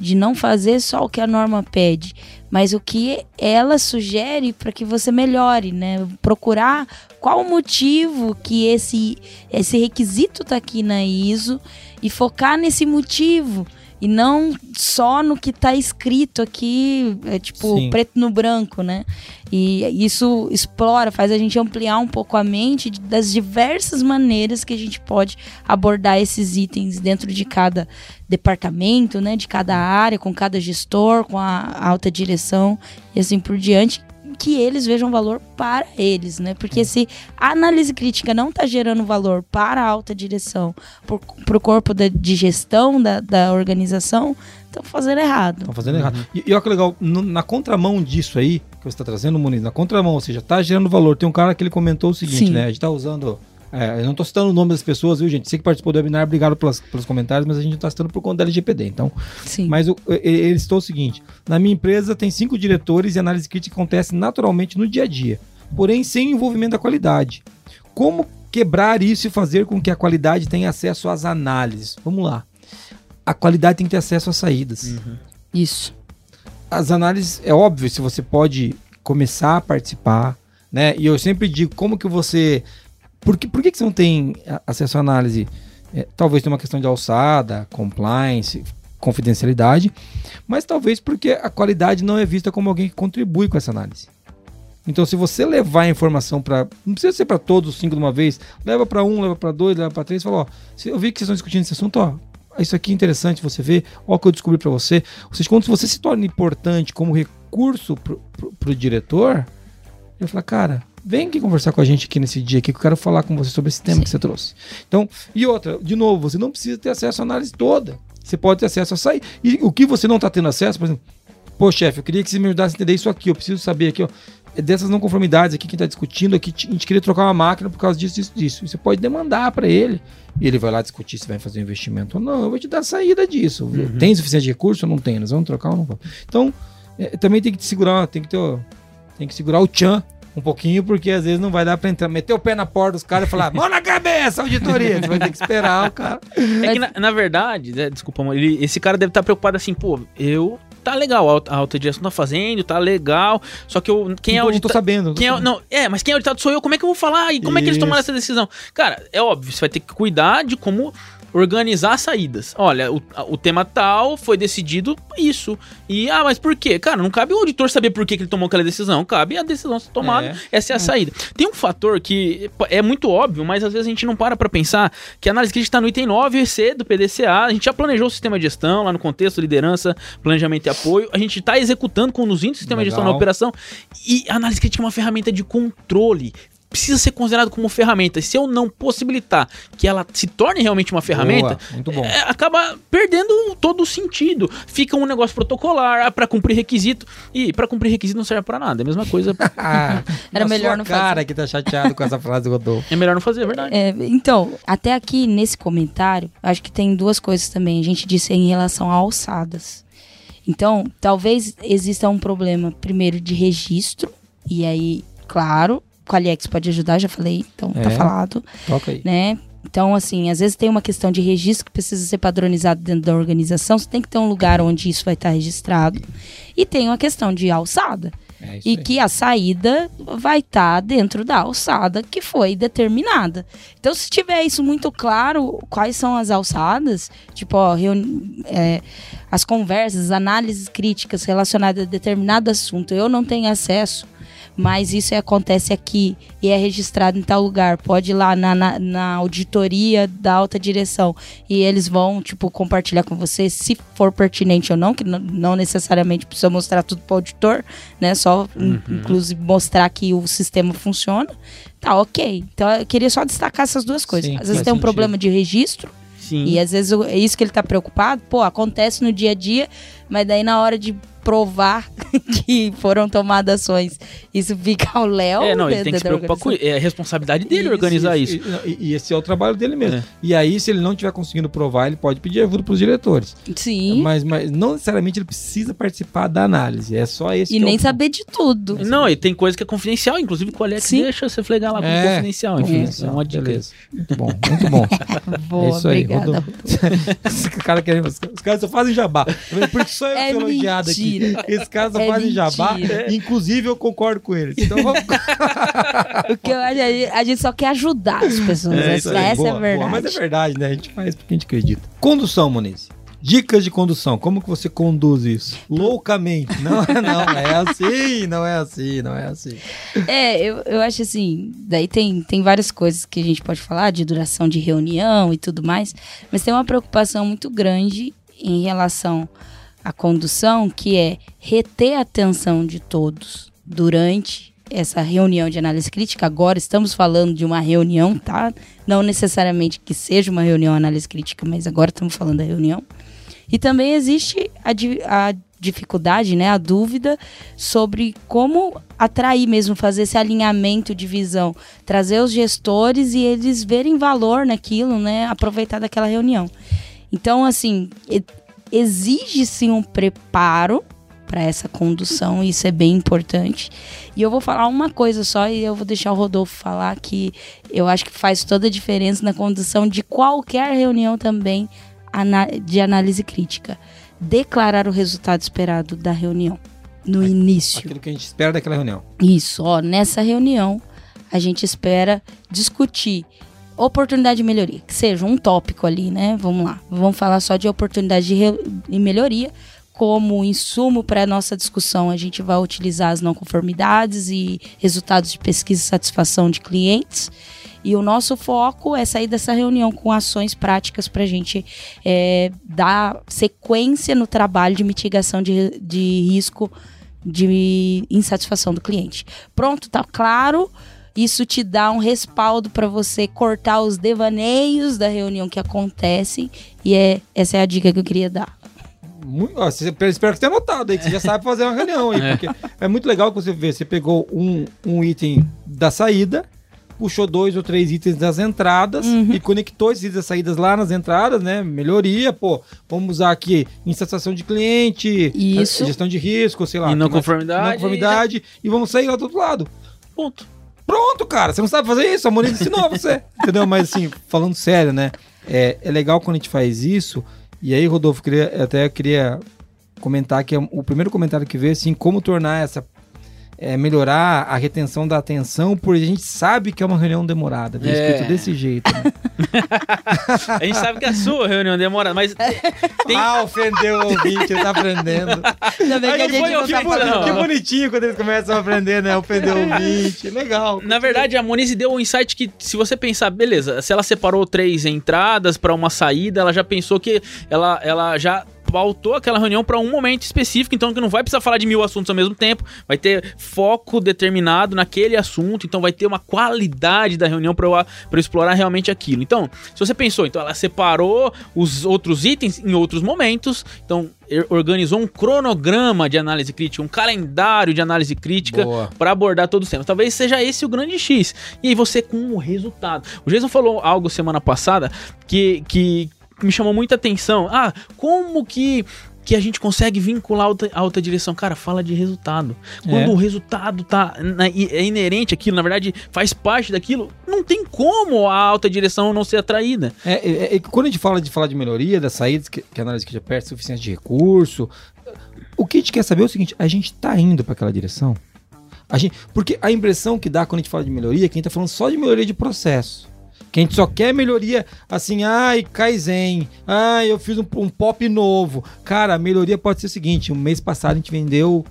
de não fazer só o que a norma pede, mas o que ela sugere para que você melhore, né? Procurar qual o motivo que esse esse requisito tá aqui na ISO e focar nesse motivo e não só no que está escrito aqui, é, tipo, Sim. preto no branco, né? E isso explora, faz a gente ampliar um pouco a mente das diversas maneiras que a gente pode abordar esses itens dentro de cada departamento, né? De cada área, com cada gestor, com a alta direção e assim por diante. Que eles vejam valor para eles, né? Porque se a análise crítica não está gerando valor para a alta direção, para o corpo da- de gestão da, da organização, estão fazendo errado. Estão fazendo errado. E, e olha que legal, no- na contramão disso aí, que você está trazendo, Muniz, na contramão, ou seja, tá gerando valor. Tem um cara que ele comentou o seguinte, Sim. né? A gente tá usando. É, eu não tô citando o nome das pessoas, viu, gente? Você que participou do webinar, obrigado pelas- pelos comentários, mas a gente não tá citando por conta da LGPD. Então, Sim. mas ele citou o seguinte: na minha empresa tem cinco diretores e análise crítica acontece naturalmente no dia a dia, porém sem envolvimento da qualidade. Como quebrar isso e fazer com que a qualidade tenha acesso às análises? Vamos lá. A qualidade tem que ter acesso às saídas Isso. as análises, é óbvio, se você pode começar a participar, né? E eu sempre digo, como que você. Por que, por que, que você não tem a- acesso à análise? É, talvez tenha uma questão de alçada, compliance, confidencialidade, mas talvez porque a qualidade não é vista como alguém que contribui com essa análise. Então, se você levar a informação para. Não precisa ser para todos os cinco de uma vez, leva para um, leva para dois, leva para três, fala: ó, eu vi que vocês estão discutindo esse assunto, ó, isso aqui é interessante você ver, ó, o que eu descobri para você. Ou seja, quando você se torna importante como recurso pro, pro diretor, ele fala: cara, vem aqui conversar com a gente aqui nesse dia aqui que eu quero falar com você sobre esse tema Sim. que você trouxe. Então, e outra, de novo, você não precisa ter acesso à análise toda. Você pode ter acesso a sair. E o que você não está tendo acesso, por exemplo, pô, chefe, eu queria que você me ajudasse a entender isso aqui, eu preciso saber aqui, ó. é Dessas não conformidades aqui, quem está discutindo aqui, a gente queria trocar uma máquina por causa disso, disso, disso. E você pode demandar para ele. E ele vai lá discutir se vai fazer um investimento ou não. Eu vou te dar a saída disso. Tem suficiente recurso ou não tem? Nós vamos trocar ou não vamos? Então, é, também tem que segurar, tem que ter, tem que segurar o tchan um pouquinho, porque às vezes não vai dar para entrar, meter o pé na porta dos caras e falar, mão na cabeça, auditoria. Você vai ter que esperar o cara. É que, na, na verdade, né, desculpa, ele- esse cara deve estar preocupado assim, pô, eu. Tá legal, a alta- direção tá fazendo, tá legal. Só que eu. Quem é não, não tô auditado. sabendo. não tô Quem é, não, é, mas quem é auditado sou eu, como é que eu vou falar? E como é que eles tomaram Isso. essa decisão? Cara, é óbvio, você vai ter que cuidar de como organizar as saídas. Olha, o, o tema tal foi decidido isso. E, ah, mas por quê? Cara, não cabe o auditor saber por que, que ele tomou aquela decisão. Cabe a decisão ser tomada, É. essa é a saída. Tem um fator que é muito óbvio, mas às vezes a gente não para pra pensar que a análise crítica está no item 9C do PDCA. A gente já planejou o sistema de gestão lá no contexto, liderança, planejamento e apoio. A gente está executando, conduzindo o sistema de gestão na Legal. operação. E a análise crítica é uma ferramenta de controle. Precisa ser considerado como ferramenta. E se eu não possibilitar que ela se torne realmente uma ferramenta, Boa, muito bom. é, acaba perdendo todo o sentido. Fica um negócio protocolar, ah, pra cumprir requisito. E pra cumprir requisito não serve pra nada. É a mesma coisa. Ah, Era na melhor sua não fazer. cara que tá chateado com essa frase, Rodolfo. é melhor não fazer, é verdade. É, então, até aqui nesse comentário, acho que tem duas coisas também. A gente disse em relação a alçadas. Então, talvez exista um problema, primeiro, de registro. E aí, claro, o Qualiex pode ajudar, já falei, então tá É. falado, Toca aí. né? Então, assim, às vezes tem uma questão de registro que precisa ser padronizado dentro da organização. Você tem que ter um lugar onde isso vai estar registrado. E tem uma questão de alçada. É E aí. que a saída vai estar dentro da alçada que foi determinada. Então, se tiver isso muito claro, quais são as alçadas, tipo, ó, reuni- é, as conversas, análises críticas relacionadas a determinado assunto, eu não tenho acesso, mas isso acontece aqui e é registrado em tal lugar. Pode ir lá na, na, na auditoria da alta direção e eles vão, tipo, compartilhar com você se for pertinente ou não, que não, necessariamente precisa mostrar tudo para o auditor, né? Só, in- inclusive, mostrar que o sistema funciona. Tá, ok. Então, eu queria só destacar essas duas coisas. Sim, às vezes tem um sentido. problema de registro Sim. e às vezes é isso que ele tá preocupado. Pô, acontece no dia a dia, mas daí na hora de provar que foram tomadas ações, isso fica ao Léo. É, não, ele da- tem que se preocupar com. É a responsabilidade dele organizar isso. E, e esse é o trabalho dele mesmo. É. E aí, se ele não estiver conseguindo provar, ele pode pedir ajuda para os diretores. Sim. Mas, mas não necessariamente ele precisa participar da análise. É só esse. E que é nem o- saber de tudo. Não, e tem coisa que é confidencial, inclusive o Alex Sim. deixa você flegar lá como É, confidencial, enfim, Confidencial, é uma dica. Beleza. Muito bom, muito bom. Boa, é isso aí. obrigada. Rodolfo. Cara os caras só fazem jabá. Por isso só eu É sou elogiado aqui. Mentira. Esses caras só É jabá. mentira. Inclusive, eu concordo com eles. Então vamos. O que eu acho, a gente- a só quer ajudar as pessoas. É essa aí. essa é Boa, a boa. verdade. Mas é verdade, né? A gente faz porque a gente acredita. Condução, Moniz. Dicas de condução. Como que você conduz isso? Loucamente. Não, não é assim, não é assim, não é assim. É, eu, eu acho assim, daí tem, tem várias coisas que a gente pode falar, de duração de reunião e tudo mais, mas tem uma preocupação muito grande em relação à condução, que é reter a atenção de todos durante essa reunião de análise crítica. Agora estamos falando de uma reunião, tá? Não necessariamente que seja uma reunião análise crítica, mas agora estamos falando da reunião. E também existe a, a dificuldade, né, a dúvida sobre como atrair mesmo, fazer esse alinhamento de visão, trazer os gestores e eles verem valor naquilo, né, aproveitar daquela reunião. Então, assim, exige sim um preparo para essa condução, e isso é bem importante. E eu vou falar uma coisa só e eu vou deixar o Rodolfo falar que eu acho que faz toda a diferença na condução de qualquer reunião também de análise crítica. Declarar o resultado esperado da reunião no início. Aquilo que a gente espera daquela reunião. Isso, ó, nessa reunião a gente espera discutir oportunidade de melhoria, que seja um tópico ali, né? Vamos lá, vamos falar só de oportunidade de, de melhoria. Como insumo para a nossa discussão, a gente vai utilizar as não conformidades e resultados de pesquisa e satisfação de clientes. E o nosso foco é sair dessa reunião com ações práticas para a gente é, dar sequência no trabalho de mitigação de, de risco de insatisfação do cliente. Pronto, tá claro? Isso te dá um respaldo para você cortar os devaneios da reunião que acontecem e é essa é a dica que eu queria dar. Muito, ó, você- espero que você tenha notado aí, que você já sabe fazer uma reunião aí. Porque é muito legal que você vê, você pegou um, um item da saída, puxou dois ou três itens das entradas e conectou esses itens das saídas lá nas entradas, né? Melhoria, pô, vamos usar aqui insatisfação de cliente, Isso. gestão de risco, sei lá. E não conformidade. Não conformidade, e vamos sair lá do outro lado. Ponto. Pronto, cara, você não sabe fazer isso, a Moniz ensinou você. Entendeu? Mas assim, falando sério, né? É, é legal quando a gente faz isso. E aí, Rodolfo, queria, até queria comentar que é o primeiro comentário que veio, assim, como tornar essa. É, melhorar a retenção da atenção, porque a gente sabe que é uma reunião demorada. É. escrito desse jeito. Né? A gente sabe que a sua reunião demora, mas tem, Ah, ofendeu o ouvinte, ele tá aprendendo. Ainda bem que a gente foi não tá falando. não. Que bonitinho quando eles começam a aprender, né? Ofender o ouvinte. Legal. Na verdade, a Monize deu um insight que, se você pensar, beleza, se ela separou três entradas pra uma saída, ela já pensou que ela, ela já pautou aquela reunião pra um momento específico, então que não vai precisar falar de mil assuntos ao mesmo tempo, vai ter foco determinado naquele assunto, então vai ter uma qualidade da reunião pra eu, pra eu explorar realmente aquilo. Então, se você pensou, então ela separou os outros itens em outros momentos, então er- organizou um cronograma de análise crítica, um calendário de análise crítica para abordar todos os temas. Talvez seja esse o grande X. E aí você com o resultado. O Jason falou algo semana passada que, que me chamou muita atenção. Ah, como que que a gente consegue vincular a alta, a alta direção. Cara, fala de resultado. Quando É. o resultado tá na- é inerente àquilo, na verdade faz parte daquilo, não tem como a alta direção não ser atraída. É, é, é que quando a gente fala de falar de melhoria das saídas, que, que a análise que já perde suficiência de recurso, o que a gente quer saber é o seguinte: a gente tá indo para aquela direção? A gente, porque a impressão que dá quando a gente fala de melhoria é que a gente tá falando só de melhoria de processo. Que a gente só quer melhoria assim, ai, Kaizen, ai, eu fiz um, um pop novo. Cara, a melhoria pode ser o seguinte: o mês passado a gente vendeu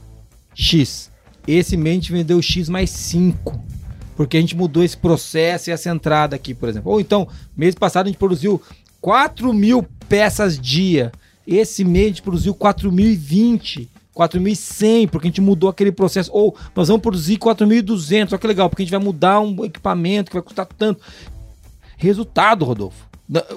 X. Esse mês a gente vendeu X mais 5. Porque a gente mudou esse processo e essa entrada aqui, por exemplo. Ou então, mês passado a gente produziu 4 mil peças dia. Esse mês a gente produziu 4.020. 4.100, porque a gente mudou aquele processo. Ou nós vamos produzir 4.200. Olha que legal, porque a gente vai mudar um equipamento que vai custar tanto. Resultado, Rodolfo.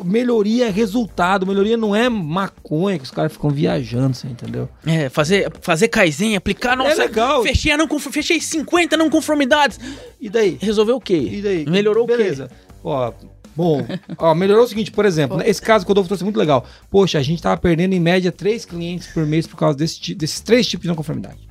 Melhoria é resultado. Melhoria não é maconha que os caras ficam viajando, você entendeu? É, fazer, fazer Kaizen, aplicar, nossa, legal. fechei, não fechei 50 não conformidades. E daí? Resolveu o quê? E daí? Melhorou Beleza. Ó, bom, ó, melhorou o seguinte, por exemplo, né, esse caso que o Rodolfo trouxe é muito legal. Poxa, a gente tava perdendo em média três clientes por mês por causa desse desses três tipos de não conformidade.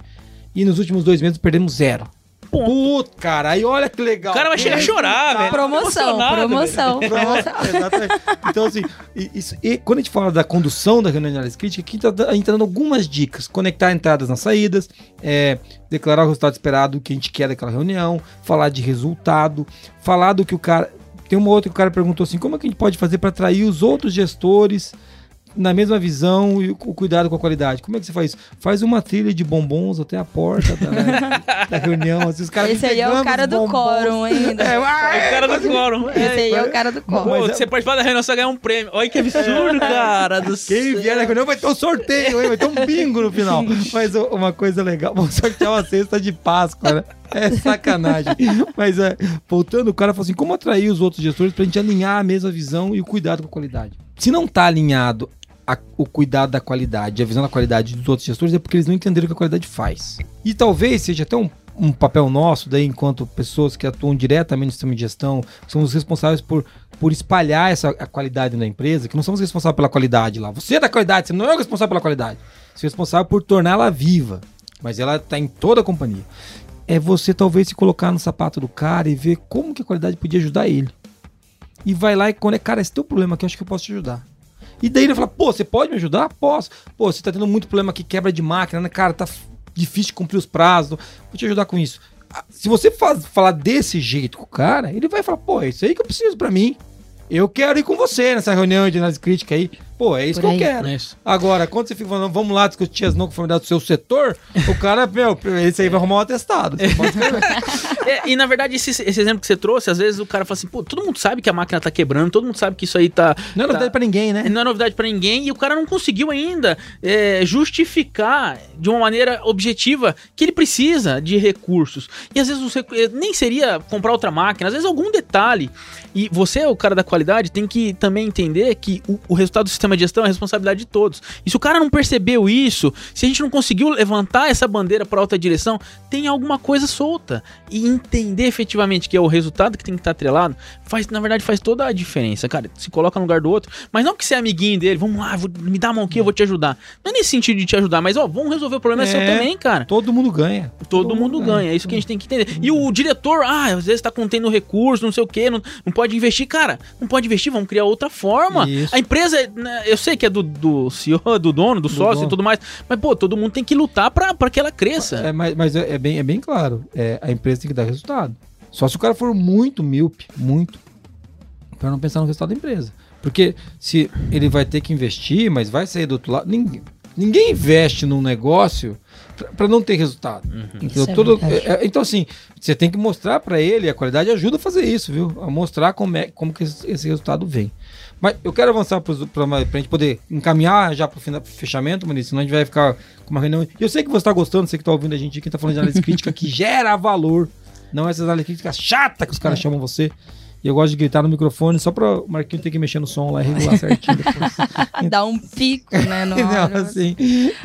E nos últimos dois meses perdemos zero. Puta, cara, aí olha que legal. O cara vai chegar a chorar, velho. Promoção, Emocionado, promoção, Pronto, promoção. exatamente. Então, assim, e, isso- e quando a gente fala da condução da reunião de análise crítica, aqui tá, gente tá dando algumas dicas. Conectar entradas nas saídas, é, declarar o resultado esperado que a gente quer daquela reunião, falar de resultado, falar do que o cara. Tem uma outra que o cara perguntou assim: como é que a gente pode fazer para atrair os outros gestores? Na mesma visão e o cu- cuidado com a qualidade. Como é que você faz isso? Faz uma trilha de bombons até a porta da, da reunião. Assim, os caras Esse aí é o cara do quórum ainda. É, É o cara do quórum. Esse aí é o cara do quórum. Pô, é- você participar da reunião só ganhar um prêmio. Olha que absurdo, cara. Do Quem céu. vier na reunião vai ter um sorteio, hein? vai ter um bingo no final. Mas uma coisa legal, vamos sortear uma cesta de Páscoa, né? É sacanagem. Mas é, voltando, o cara falou assim: como atrair os outros gestores pra gente alinhar a mesma visão e o cuidado com a qualidade? Se não tá alinhado a- o cuidado da qualidade, a visão da qualidade dos outros gestores, é porque eles não entenderam o que a qualidade faz. E talvez seja até um, um papel nosso, daí, enquanto pessoas que atuam diretamente no sistema de gestão, somos responsáveis por, por espalhar essa a qualidade na empresa, que não somos responsáveis pela qualidade lá. Você é da qualidade, você não é o responsável pela qualidade. Você é responsável por torná-la viva. Mas ela está em toda a companhia. É você talvez se colocar no sapato do cara e ver como que a qualidade podia ajudar ele. E vai lá e quando é, cara, esse teu problema aqui, eu acho que eu posso te ajudar. E daí ele fala, pô, você pode me ajudar? Posso. Pô, você tá tendo muito problema aqui, quebra de máquina, né? Cara, tá difícil cumprir os prazos. Vou te ajudar com isso. Ah, Se você faz, falar desse jeito com o cara, ele vai falar, pô, é isso aí que eu preciso pra mim. Eu quero ir com você nessa reunião de análise crítica aí. Pô, é isso Por que eu aí. quero. É. Agora, quando você fica falando, vamos lá discutir as não conformidades do seu setor, o cara, meu, esse aí vai arrumar um atestado. Escrever. É, e na verdade, esse, esse exemplo que você trouxe, às vezes o cara fala assim, pô, todo mundo sabe que a máquina tá quebrando, todo mundo sabe que isso aí tá. Não é tá- novidade pra ninguém, né? Não é novidade pra ninguém e o cara não conseguiu ainda é, justificar de uma maneira objetiva que ele precisa de recursos. E às vezes os recu- eh, nem seria comprar outra máquina, às vezes algum detalhe. E você, o cara da qualidade, tem que também entender que o, o resultado do sistema de gestão é responsabilidade de todos. E se o cara não percebeu isso, se a gente não conseguiu levantar essa bandeira para outra direção, tem alguma coisa solta. E entender efetivamente que é o resultado que tem que estar atrelado, faz, na verdade, faz toda a diferença, cara. Se coloca no lugar do outro, mas não que você é amiguinho dele, vamos lá, vou- me dá a mão aqui, eu vou te ajudar. Não é nesse sentido de te ajudar, mas ó, vamos resolver o problema seu É. também, cara. Todo mundo ganha. Todo mundo ganha, é isso que a gente tem que entender. E o diretor, ah, às vezes tá contendo recurso, não sei o quê, não, não pode investir. Cara, não pode investir, vamos criar outra forma. Isso. A empresa, né, eu sei que é do, do CEO, do dono, do, sócio dono. e tudo mais, mas, pô, todo mundo tem que lutar pra, pra que ela cresça. É, mas mas é, é bem, é bem claro. É, a empresa tem que dar resultado. Só se o cara for muito míope, muito, pra não pensar no resultado da empresa. Porque se ele vai ter que investir, mas vai sair do outro lado. Ninguém, ninguém investe num negócio pra- pra não ter resultado. Isso é Todo- é- é- então, assim, você tem que mostrar pra ele, a qualidade ajuda a fazer isso, viu? A mostrar como, é, como que esse, esse resultado vem. Mas eu quero avançar para a gente poder encaminhar já para o fechamento, Maurício, senão a gente vai ficar com uma reunião. E eu sei que você está gostando, sei que está ouvindo a gente aqui, está falando de análise crítica que gera valor, não essas análise crítica chata que os caras chamam você. E eu gosto de gritar no microfone só para o Marquinhos ter que mexer no som lá e regular certinho. Dá um pico, né? No Não, assim,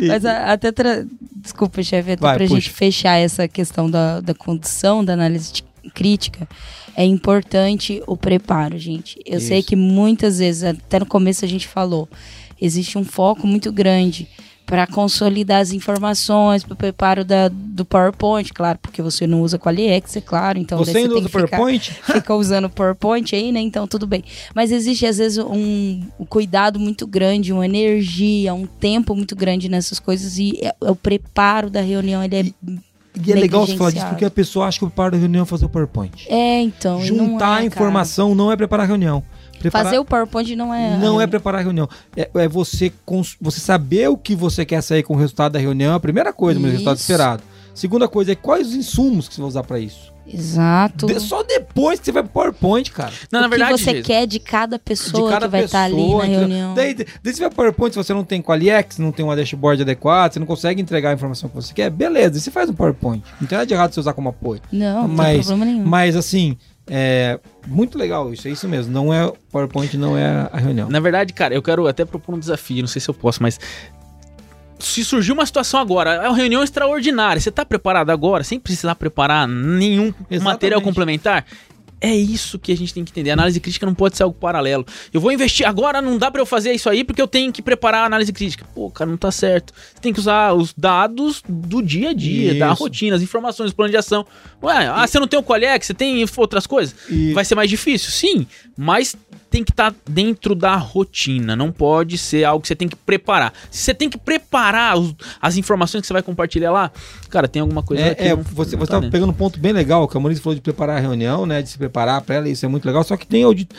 Mas a- até. Tra... Desculpa, chefe, até pra puxa. gente fechar essa questão da, da condução, da análise crítica, é importante o preparo, gente. Eu sei Isso. que muitas vezes, até no começo a gente falou, existe um foco muito grande para consolidar as informações, para o preparo da, do PowerPoint, claro, porque você não usa Qualiex, é claro. Então você ainda tem usa que ficar- PowerPoint? fica usando o PowerPoint aí, né? Então tudo bem. Mas existe, às vezes, um, um cuidado muito grande, uma energia, um tempo muito grande nessas coisas e é- é o preparo da reunião, ele é. E é legal você falar disso porque a pessoa acha que o preparo da reunião é fazer o PowerPoint. É, então. e Juntar é, a cara. informação não é preparar a reunião. Preparar- Fazer o PowerPoint não é. Não é preparar a reunião. É, é você, cons- você saber o que você quer sair com o resultado da reunião, é a primeira coisa, mas o resultado esperado. Segunda coisa é quais os insumos que você vai usar pra isso. Exato. De- só depois que você vai pro PowerPoint, cara. Não, na o que verdade, você Geisa, quer de cada pessoa que vai estar ali na entendeu? reunião. Daí, daí você vai pro PowerPoint, se você não tem Qualiex, não tem uma dashboard adequada, você não consegue entregar a informação que você quer, beleza, você faz um PowerPoint. Não tem nada de errado você usar como apoio. Não, não tem mas, problema nenhum. mas assim, é muito legal isso, é isso mesmo. Não é PowerPoint, não é a reunião. Na verdade, cara, eu quero até propor um desafio, não sei se eu posso, mas. Se surgiu uma situação agora, é uma reunião extraordinária, você tá preparado agora, sem precisar preparar nenhum Exatamente. material complementar? É isso que a gente tem que entender. A análise crítica não pode ser algo paralelo. Eu vou investir agora, não dá pra eu fazer isso aí porque eu tenho que preparar a análise crítica. Pô, cara, não tá certo. Você tem que usar os dados do dia a dia, da Isso. rotina, as informações, plano de ação. Ué, ah, você não tem o Qualiex, você tem outras coisas? E- Vai ser mais difícil? Sim, mas tem que estar dentro da rotina, não pode ser algo que você tem que preparar. Se você tem que preparar os- as informações que você vai compartilhar lá, cara, tem alguma coisa que É, é, não- você, não você tá tá pegando um ponto bem legal, que a Maurício falou de preparar a reunião, né? De se preparar para ela, isso é muito legal. Só que tem audit...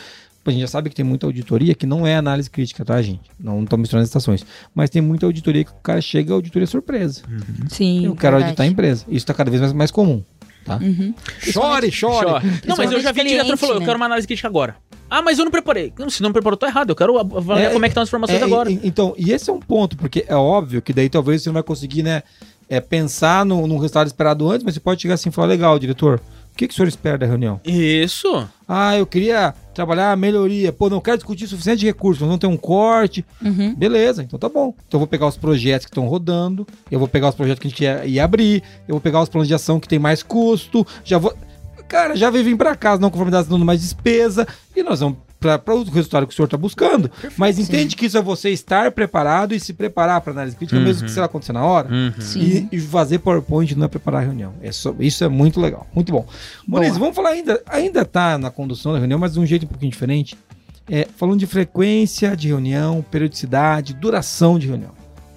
a gente já sabe que tem muita auditoria que não é análise crítica, tá, gente? Não estão misturando as estações. Mas tem muita auditoria que o cara chega a auditoria surpresa. Sim. Eu quero verdade. auditar a empresa. Isso tá cada vez mais, mais comum. Tá? Uhum. Chore, chore. Chora. Não, mas eu já vi Principalmente diretor falou, eu né? quero uma análise crítica agora. Ah, mas eu não preparei. Não, Se não preparou, tá errado. Eu quero avaliar É, como é que estão as informações É, agora. e- então, e esse é um ponto, porque é óbvio que daí talvez você não vai conseguir, né, é, pensar no, num resultado esperado antes, mas você pode chegar assim e falar, legal, diretor, o que, que o senhor espera da reunião? Isso. Ah, eu queria trabalhar a melhoria. Pô, não quero discutir suficiente de recursos, não tem um corte. Uhum. Beleza, então tá bom. Então eu vou pegar os projetos que estão rodando, eu vou pegar os projetos que a gente ia, ia abrir, eu vou pegar os planos de ação que tem mais custo, já vou. Cara, já vem vir pra casa, não conformidade dando mais despesa, e nós vamos para o resultado que o senhor está buscando. Mas entende que isso é você estar preparado e se preparar para análise crítica, mesmo que isso vai acontecer na hora. Uhum. E, e fazer PowerPoint não é preparar a reunião. É só- isso é muito legal. Muito bom. Moniz, vamos falar ainda. Ainda tá na condução da reunião, mas de um jeito um pouquinho diferente. É, falando de frequência de reunião, periodicidade, duração de reunião.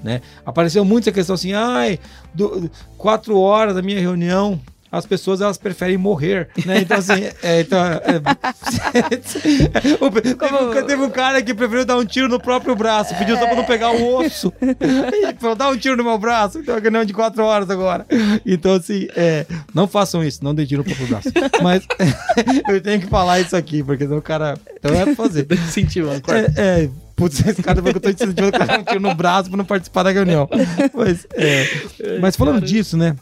Né? Apareceu muito essa questão assim, ai, do- quatro horas da minha reunião, as pessoas elas preferem morrer, né? Então assim, é, então, é, o- teve, um, teve um cara que preferiu dar um tiro no próprio braço, pediu só pra não pegar o osso. E falou, dá um tiro no meu braço, então é reunião de quatro horas agora. Então assim, é, não façam isso, não dê tiro no próprio braço. Mas eu tenho que falar isso aqui, porque senão o cara, então é pra fazer. Incentivando. claro. É, é, putz, esse cara falou que eu tô incentivando o cara um tiro no braço pra não participar da reunião. Mas, é, mas falando disso, né?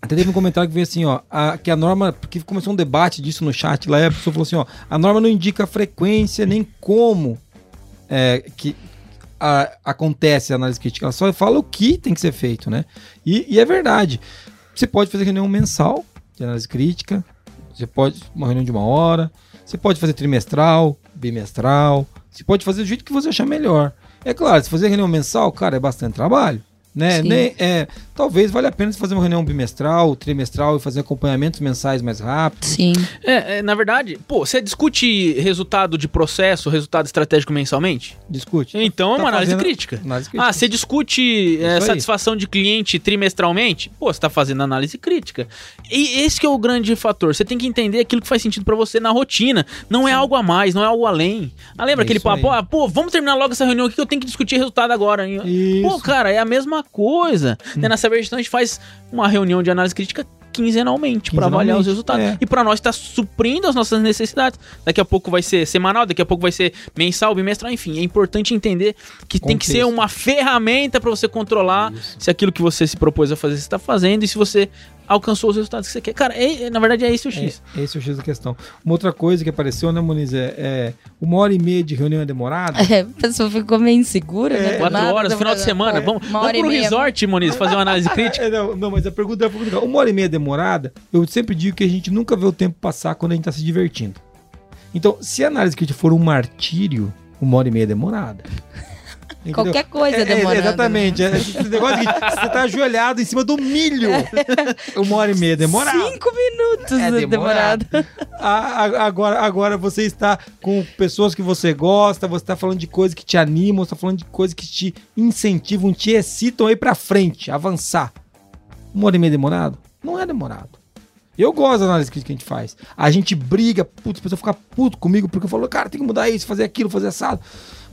Até teve um comentário que veio assim, ó, a- que a norma, porque começou um debate disso no chat lá, e a pessoa falou assim, ó, a norma não indica a frequência nem como é, que a- acontece a análise crítica, ela só fala o que tem que ser feito, né? E, e é verdade. Você pode fazer reunião mensal de análise crítica, você pode uma reunião de uma hora, você pode fazer trimestral, bimestral, você pode fazer do jeito que você achar melhor. É claro, se fazer reunião mensal, cara, é bastante trabalho. Né? Sim. Nem, é, talvez valha a pena você fazer uma reunião bimestral, trimestral e fazer acompanhamentos mensais mais rápidos. Sim. É, é, na verdade, pô, você discute resultado de processo, resultado estratégico mensalmente? Discute. Então é Tá uma análise crítica. Análise crítica. Ah, você discute é, satisfação de cliente trimestralmente? Pô, você tá fazendo análise crítica. E esse que é o grande fator. Você tem que entender aquilo que faz sentido pra você na rotina. Não é algo a mais, não é algo além. Ah, lembra É aquele papo? Ah, pô, vamos terminar logo essa reunião aqui que eu tenho que discutir resultado agora. Isso. Pô, cara, é a mesma coisa. Hum. Né, Na Cybergestão a gente faz uma reunião de análise crítica quinzenalmente pra avaliar os resultados. é. E pra nós tá suprindo as nossas necessidades. Daqui a pouco vai ser semanal, daqui a pouco vai ser mensal, bimestral, enfim. É importante entender que tem que ser Contexto. uma ferramenta pra você controlar Isso. se aquilo que você se propôs a fazer você está fazendo e se você alcançou os resultados que você quer. Cara, é- é- na verdade é esse o X. É, esse é o X da questão. Uma outra coisa que apareceu, né, Muniz? É, é uma hora e meia de reunião é demorada. É, a pessoa ficou meio insegura, né? Do Quatro nada, horas, final de semana. Vamos, uma vamos pro resort, Moniz, fazer uma análise crítica? É, não, não, mas a pergunta é pouco legal. Uma hora e meia demorada, eu sempre digo que a gente nunca vê o tempo passar quando a gente tá se divertindo. Então, se a análise crítica for um martírio, uma hora e meia é demorada. Entendeu? Qualquer coisa É, é, demorando. né? exatamente. É, esse negócio de você tá ajoelhado em cima do milho. Uma hora e meia demorada. Cinco minutos É é demorado. A- a- agora, agora você está com pessoas que você gosta, você está falando de coisas que te animam, você está falando de coisas que te incentivam, te excitam aí pra frente, avançar. Uma hora e meia demorado? Não é demorado. Eu gosto da análise crítica que a gente faz. A gente briga, putz, a pessoa fica puto comigo porque falou, cara, tem que mudar isso, fazer aquilo, fazer assado.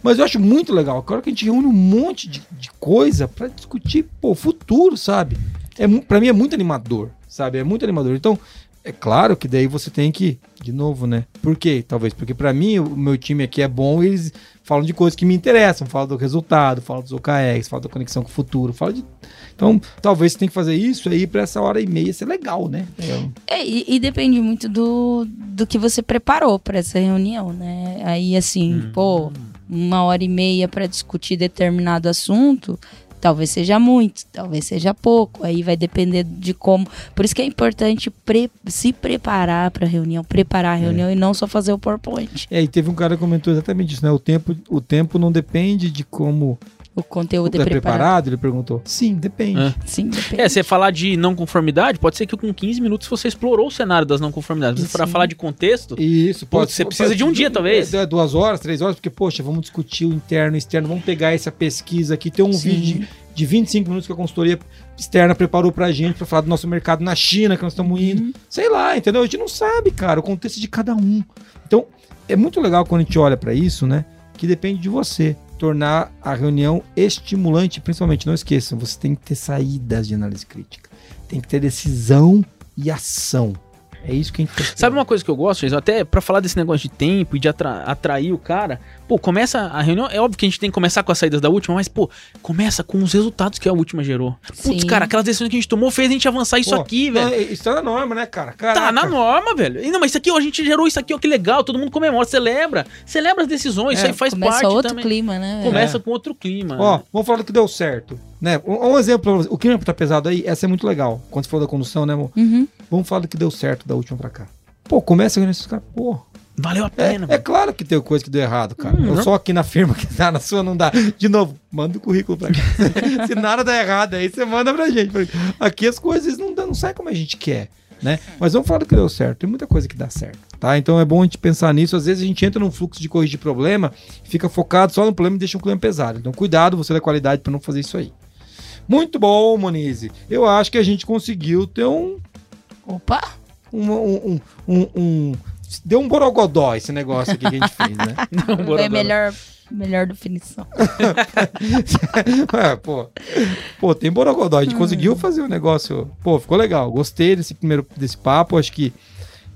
Mas eu acho muito legal. Agora que a gente reúne um monte de, de coisa pra discutir, pô, o futuro, sabe? É, pra mim é muito animador, sabe? É muito animador. Então, é claro que daí você tem que, de novo, né? Por quê? Talvez porque pra mim o meu time aqui é bom e eles falam de coisas que me interessam, falam do resultado, falam dos OKRs, falam da conexão com o futuro, falam de Então, talvez você tenha que fazer isso aí pra essa hora e meia ser legal, né? É, É, e, e depende muito do, do que você preparou para essa reunião, né? Aí, assim, pô, uma hora e meia para discutir determinado assunto, talvez seja muito, talvez seja pouco. Aí vai depender de como. Por isso que é importante pre- se preparar para a reunião, preparar a reunião e não só fazer o PowerPoint. É, e teve um cara que comentou exatamente isso, né? O tempo, o tempo não depende de como O conteúdo é é preparado. preparado? Ele perguntou. Sim, depende. É. Sim, depende. É, você falar de não conformidade, pode ser que com 15 minutos você explorou o cenário das não conformidades. Mas para falar de contexto, Isso, pode você precisa de um dia, talvez. É, duas horas, três horas, porque, poxa, vamos discutir o interno e o externo, vamos pegar essa pesquisa aqui. Tem um Sim. vídeo de, de 25 minutos que a consultoria externa preparou pra gente pra falar do nosso mercado na China, que nós estamos indo. Uhum. Sei lá, entendeu? A gente não sabe, cara, o contexto de cada um. Então, é muito legal quando a gente olha pra isso, né? Que depende de você. Tornar a reunião estimulante, principalmente, não esqueçam, você tem que ter saídas de análise crítica. Tem que ter decisão e ação. É isso que a gente. Sabe uma coisa que eu gosto, Jason? Até pra falar desse negócio de tempo e de atra- atrair o cara. Pô, começa a reunião. É óbvio que a gente tem que começar com as saídas da última, mas, pô, começa com os resultados que a última gerou. Putz, Sim. cara, aquelas decisões que a gente tomou fez a gente avançar isso Pô, aqui, velho. Isso tá na norma, né, cara? Tá Caraca. na norma, velho. E Não, mas isso aqui, ó, a gente gerou isso aqui, ó, que legal. Todo mundo comemora, celebra. Celebra as decisões, isso É, aí faz Começa parte outro também. clima, né? Começa É. com outro clima. Ó, vamos falar do que deu certo. Né? Um, um exemplo pra você. O clima tá pesado aí, essa é muito legal. Quando você falou da condução, né, amor? Uhum. Vamos falar do que deu certo da última pra cá. Pô, começa com esses caras. Pô, Valeu a é, pena, é velho. claro que tem coisa que deu errado, cara. Hum, Eu não. só aqui na firma que tá, na sua não dá. De novo, manda o currículo pra cá. Se nada der errado aí, você manda pra gente. Aqui as coisas não, dão- não saem como a gente quer. Né? Mas vamos falar do que deu certo. Tem muita coisa que dá certo, tá? Então é bom a gente pensar nisso. Às vezes a gente entra num fluxo de corrigir problema, fica focado só no problema e deixa um clima pesado. Então cuidado, você da qualidade para não fazer isso aí. Muito bom, Monize. Eu acho que a gente conseguiu ter um Opa! um, um, um, um- um- deu um borogodó esse negócio aqui que a gente fez, né? Não, bora. a melhor, melhor definição. é, pô, pô, tem borogodó. A gente conseguiu fazer o negócio. Pô, ficou legal. Gostei desse primeiro desse papo. Acho que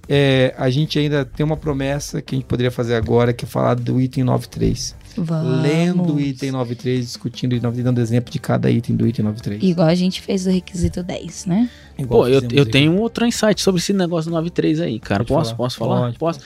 é, a gente ainda tem uma promessa que a gente poderia fazer agora, que é falar do item 93. Vamos. Lendo o item 93, discutindo o item 93, dando exemplo de cada item do item 93. Igual a gente fez o requisito 10, né? Igual Pô, eu, eu tenho um outro insight sobre esse negócio do 93 aí, cara. Pode posso? falar. Posso falar? Pode, Posso?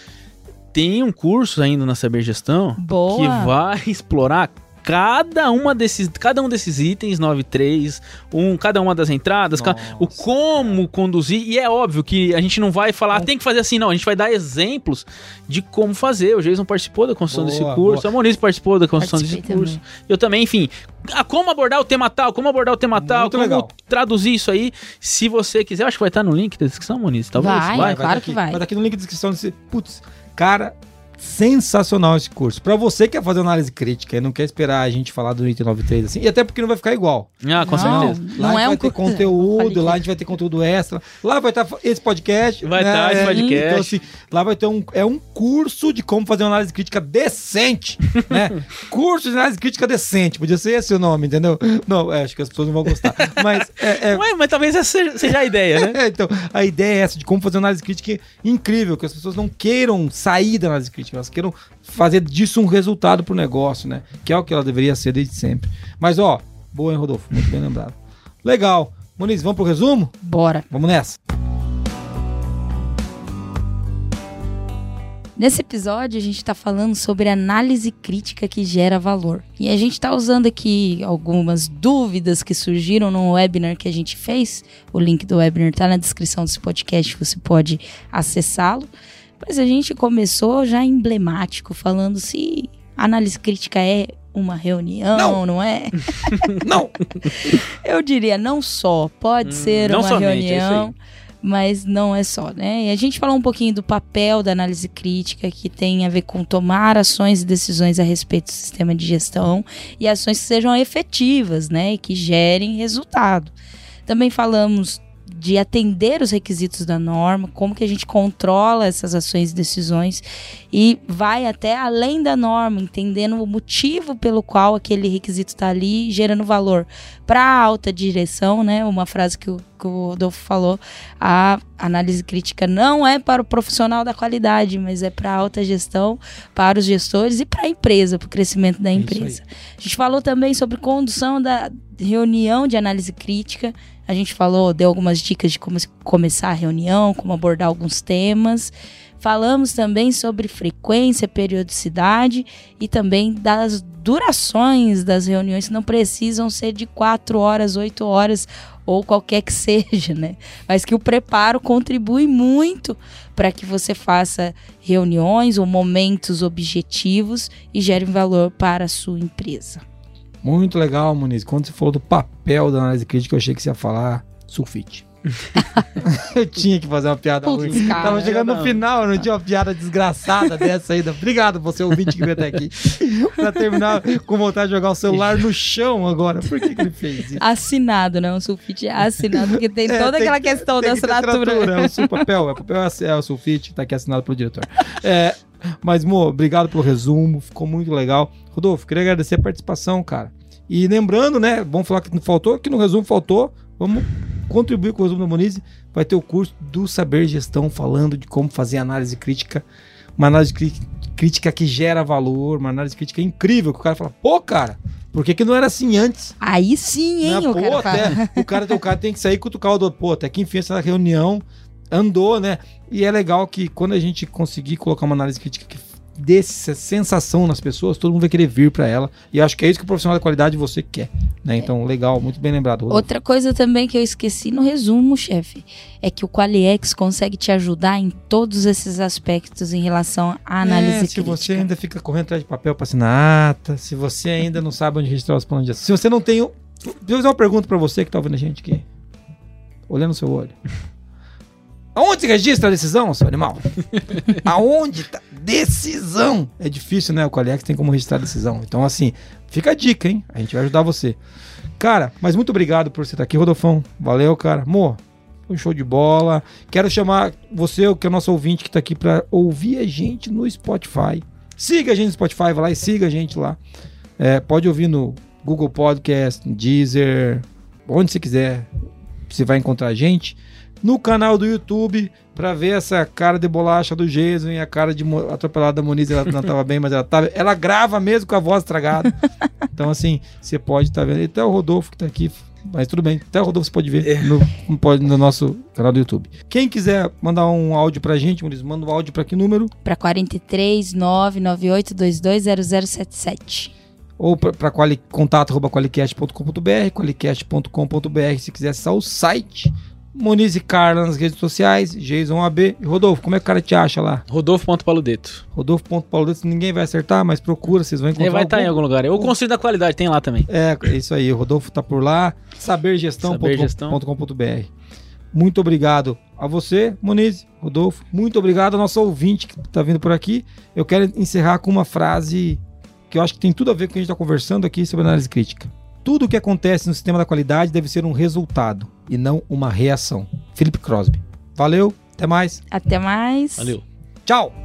Tem um curso ainda na Saber Gestão Boa. que vai explorar cada uma desses, cada um desses itens 93, um, cada uma das entradas, ca- o Nossa. como conduzir, e é óbvio que a gente não vai falar, tem que fazer assim, não, a gente vai dar exemplos de como fazer. O Jason participou da construção Boa, desse curso, boa. a Moniz participou da construção desse Participei curso. Eu também, enfim, a como abordar o tema tal, como abordar o tema tal, Muito como legal. traduzir isso aí. Se você quiser, eu acho que vai estar no link da descrição, Moniz, talvez. Vai. Vai, claro que vai. Vai tá aqui no link da descrição. Desse, putz, cara, sensacional esse curso. Pra você que quer fazer análise crítica e não quer esperar a gente falar do item 93 assim, e até porque não vai ficar igual. Ah, com Não, certeza. Lá Não a gente é um vai ter curso- conteúdo, lá a gente vai ter conteúdo extra. Lá vai estar esse podcast. Vai né, tá esse é, podcast. Então, assim, lá vai ter um, é um curso de como fazer uma análise crítica decente, né? curso de análise crítica decente. Podia ser esse o nome, entendeu? Não, é, acho que as pessoas não vão gostar. Mas é, é, Ué, mas talvez essa seja, seja a ideia, né? é, então, a ideia é essa, de como fazer uma análise crítica incrível, que as pessoas não queiram sair da análise crítica, elas queiram fazer disso um resultado pro negócio, né? Que é o que ela deveria ser desde sempre. Mas, ó, boa, hein, Rodolfo? Muito bem lembrado. Legal. Muniz, vamos pro resumo? Bora. Vamos nessa. Nesse episódio, a gente está falando sobre análise crítica que gera valor. E a gente está usando aqui algumas dúvidas que surgiram no webinar que a gente fez. O link do webinar está na descrição desse podcast, você pode acessá-lo. Mas a gente começou já emblemático, falando se análise crítica é uma reunião, Não. não, é? Não! Eu diria não só, pode Hum, ser uma é reunião, mas não é só, né? E a gente falou um pouquinho do papel da análise crítica, que tem a ver com tomar ações e decisões a respeito do sistema de gestão e ações que sejam efetivas, né? E que gerem resultado. Também falamos de atender os requisitos da norma, como que a gente controla essas ações e decisões e vai até além da norma, entendendo o motivo pelo qual aquele requisito está ali, gerando valor para a alta direção, né? Uma frase que o, que o Rodolfo falou, a análise crítica não é para o profissional da qualidade, mas é para a alta gestão, para os gestores e para a empresa, para o crescimento da É empresa. A gente falou também sobre condução da reunião de análise crítica. A gente falou, deu algumas dicas de como começar a reunião, como abordar alguns temas. Falamos também sobre frequência, periodicidade e também das durações das reuniões que não precisam ser de quatro horas, oito horas ou qualquer que seja, né? Mas que o preparo contribui muito para que você faça reuniões ou momentos objetivos e gere valor para a sua empresa. Muito legal, Muniz. Quando você falou do papel da análise crítica, eu achei que você ia falar sulfite. eu tinha que fazer uma piada Putz, ruim. cara. Tava chegando no final, não tinha uma piada desgraçada dessa ainda. Obrigado, você ouvinte que veio até aqui. pra terminar com vontade de jogar o celular no chão agora. Por que, que ele fez isso? Assinado, né? Um sulfite é assinado, porque tem É, toda tem aquela que- questão tem da ter assinatura. É o papel, é o papel é o sulfite, tá aqui assinado pelo diretor. É, mas, Mo, obrigado pelo resumo, ficou muito legal. Rodolfo, queria agradecer a participação, cara. E lembrando, né, vamos falar que não faltou, que no resumo faltou, vamos contribuir com o resumo da Monize, vai ter o curso do Saber Gestão falando de como fazer análise crítica, uma análise crí- crítica que gera valor, uma análise crítica incrível, que o cara fala, pô, cara, por que, que não era assim antes? Aí sim, hein, Né? o Pô, até, o cara, o cara tem que sair cutucar o do pô, até que enfim essa reunião andou, né? E é legal que quando a gente conseguir colocar uma análise crítica que dê essa sensação nas pessoas, todo mundo vai querer vir pra ela. E acho que é isso que o profissional da qualidade você quer, né? Então, legal, muito bem lembrado. Rodolfo. Outra coisa também que eu esqueci no resumo, chefe, é que o Qualiex consegue te ajudar em todos esses aspectos em relação à análise É, se crítica. você ainda fica correndo atrás de papel pra assinar ata, se você ainda não sabe onde registrar os planos de ação, se você não tem. o- Deixa eu fazer uma pergunta pra você que tá ouvindo a gente aqui. Olhando no seu olho. Aonde se registra a decisão, seu animal? Aonde tá? Decisão! É difícil, né? O Qualiex tem como registrar a decisão. Então, assim, fica a dica, hein? A gente vai ajudar você. Cara, mas muito obrigado por você estar aqui, Rodolfão. Valeu, cara. Mo, foi um show de bola. Quero chamar você, que é o nosso ouvinte, que tá aqui pra ouvir a gente no Spotify. Siga a gente no Spotify, vai lá e siga a gente lá. É, pode ouvir no Google Podcast, Deezer, onde você quiser. Você vai encontrar a gente. No canal do YouTube, pra ver essa cara de bolacha do Jason e a cara de atropelada da Moniz. Ela não tava bem, mas ela tava. Ela grava mesmo com a voz estragada. Então, assim, você pode estar vendo. E Até o Rodolfo que tá aqui. Mas tudo bem, até o Rodolfo você pode ver no, no- pode- no nosso canal do YouTube. Quem quiser mandar um áudio pra gente, Moniz, manda um áudio pra que número? Pra 43 998 220077. ou para quali, contato arroba qualicast.com.br, qualicast.com.br, se quiser acessar o site. Moniz e Carla nas redes sociais, Jason AB. E Rodolfo, como é que o cara te acha lá? Rodolfo.paludeto. Rodolfo.paulo, ninguém vai acertar, mas procura, vocês vão encontrar. Ele vai estar em algum lugar. Eu construí da qualidade, tem lá também. É, é isso aí, o Rodolfo tá por lá, Sabergestão. sabergestão.com.br. Muito obrigado a você, Moniz, Rodolfo. Muito obrigado ao nosso ouvinte que tá vindo por aqui. Eu quero encerrar com uma frase que eu acho que tem tudo a ver com o que a gente está conversando aqui sobre análise crítica. Tudo o que acontece no sistema da qualidade deve ser um resultado e não uma reação. Felipe Crosby. Valeu, até mais. Até mais. Valeu. Tchau!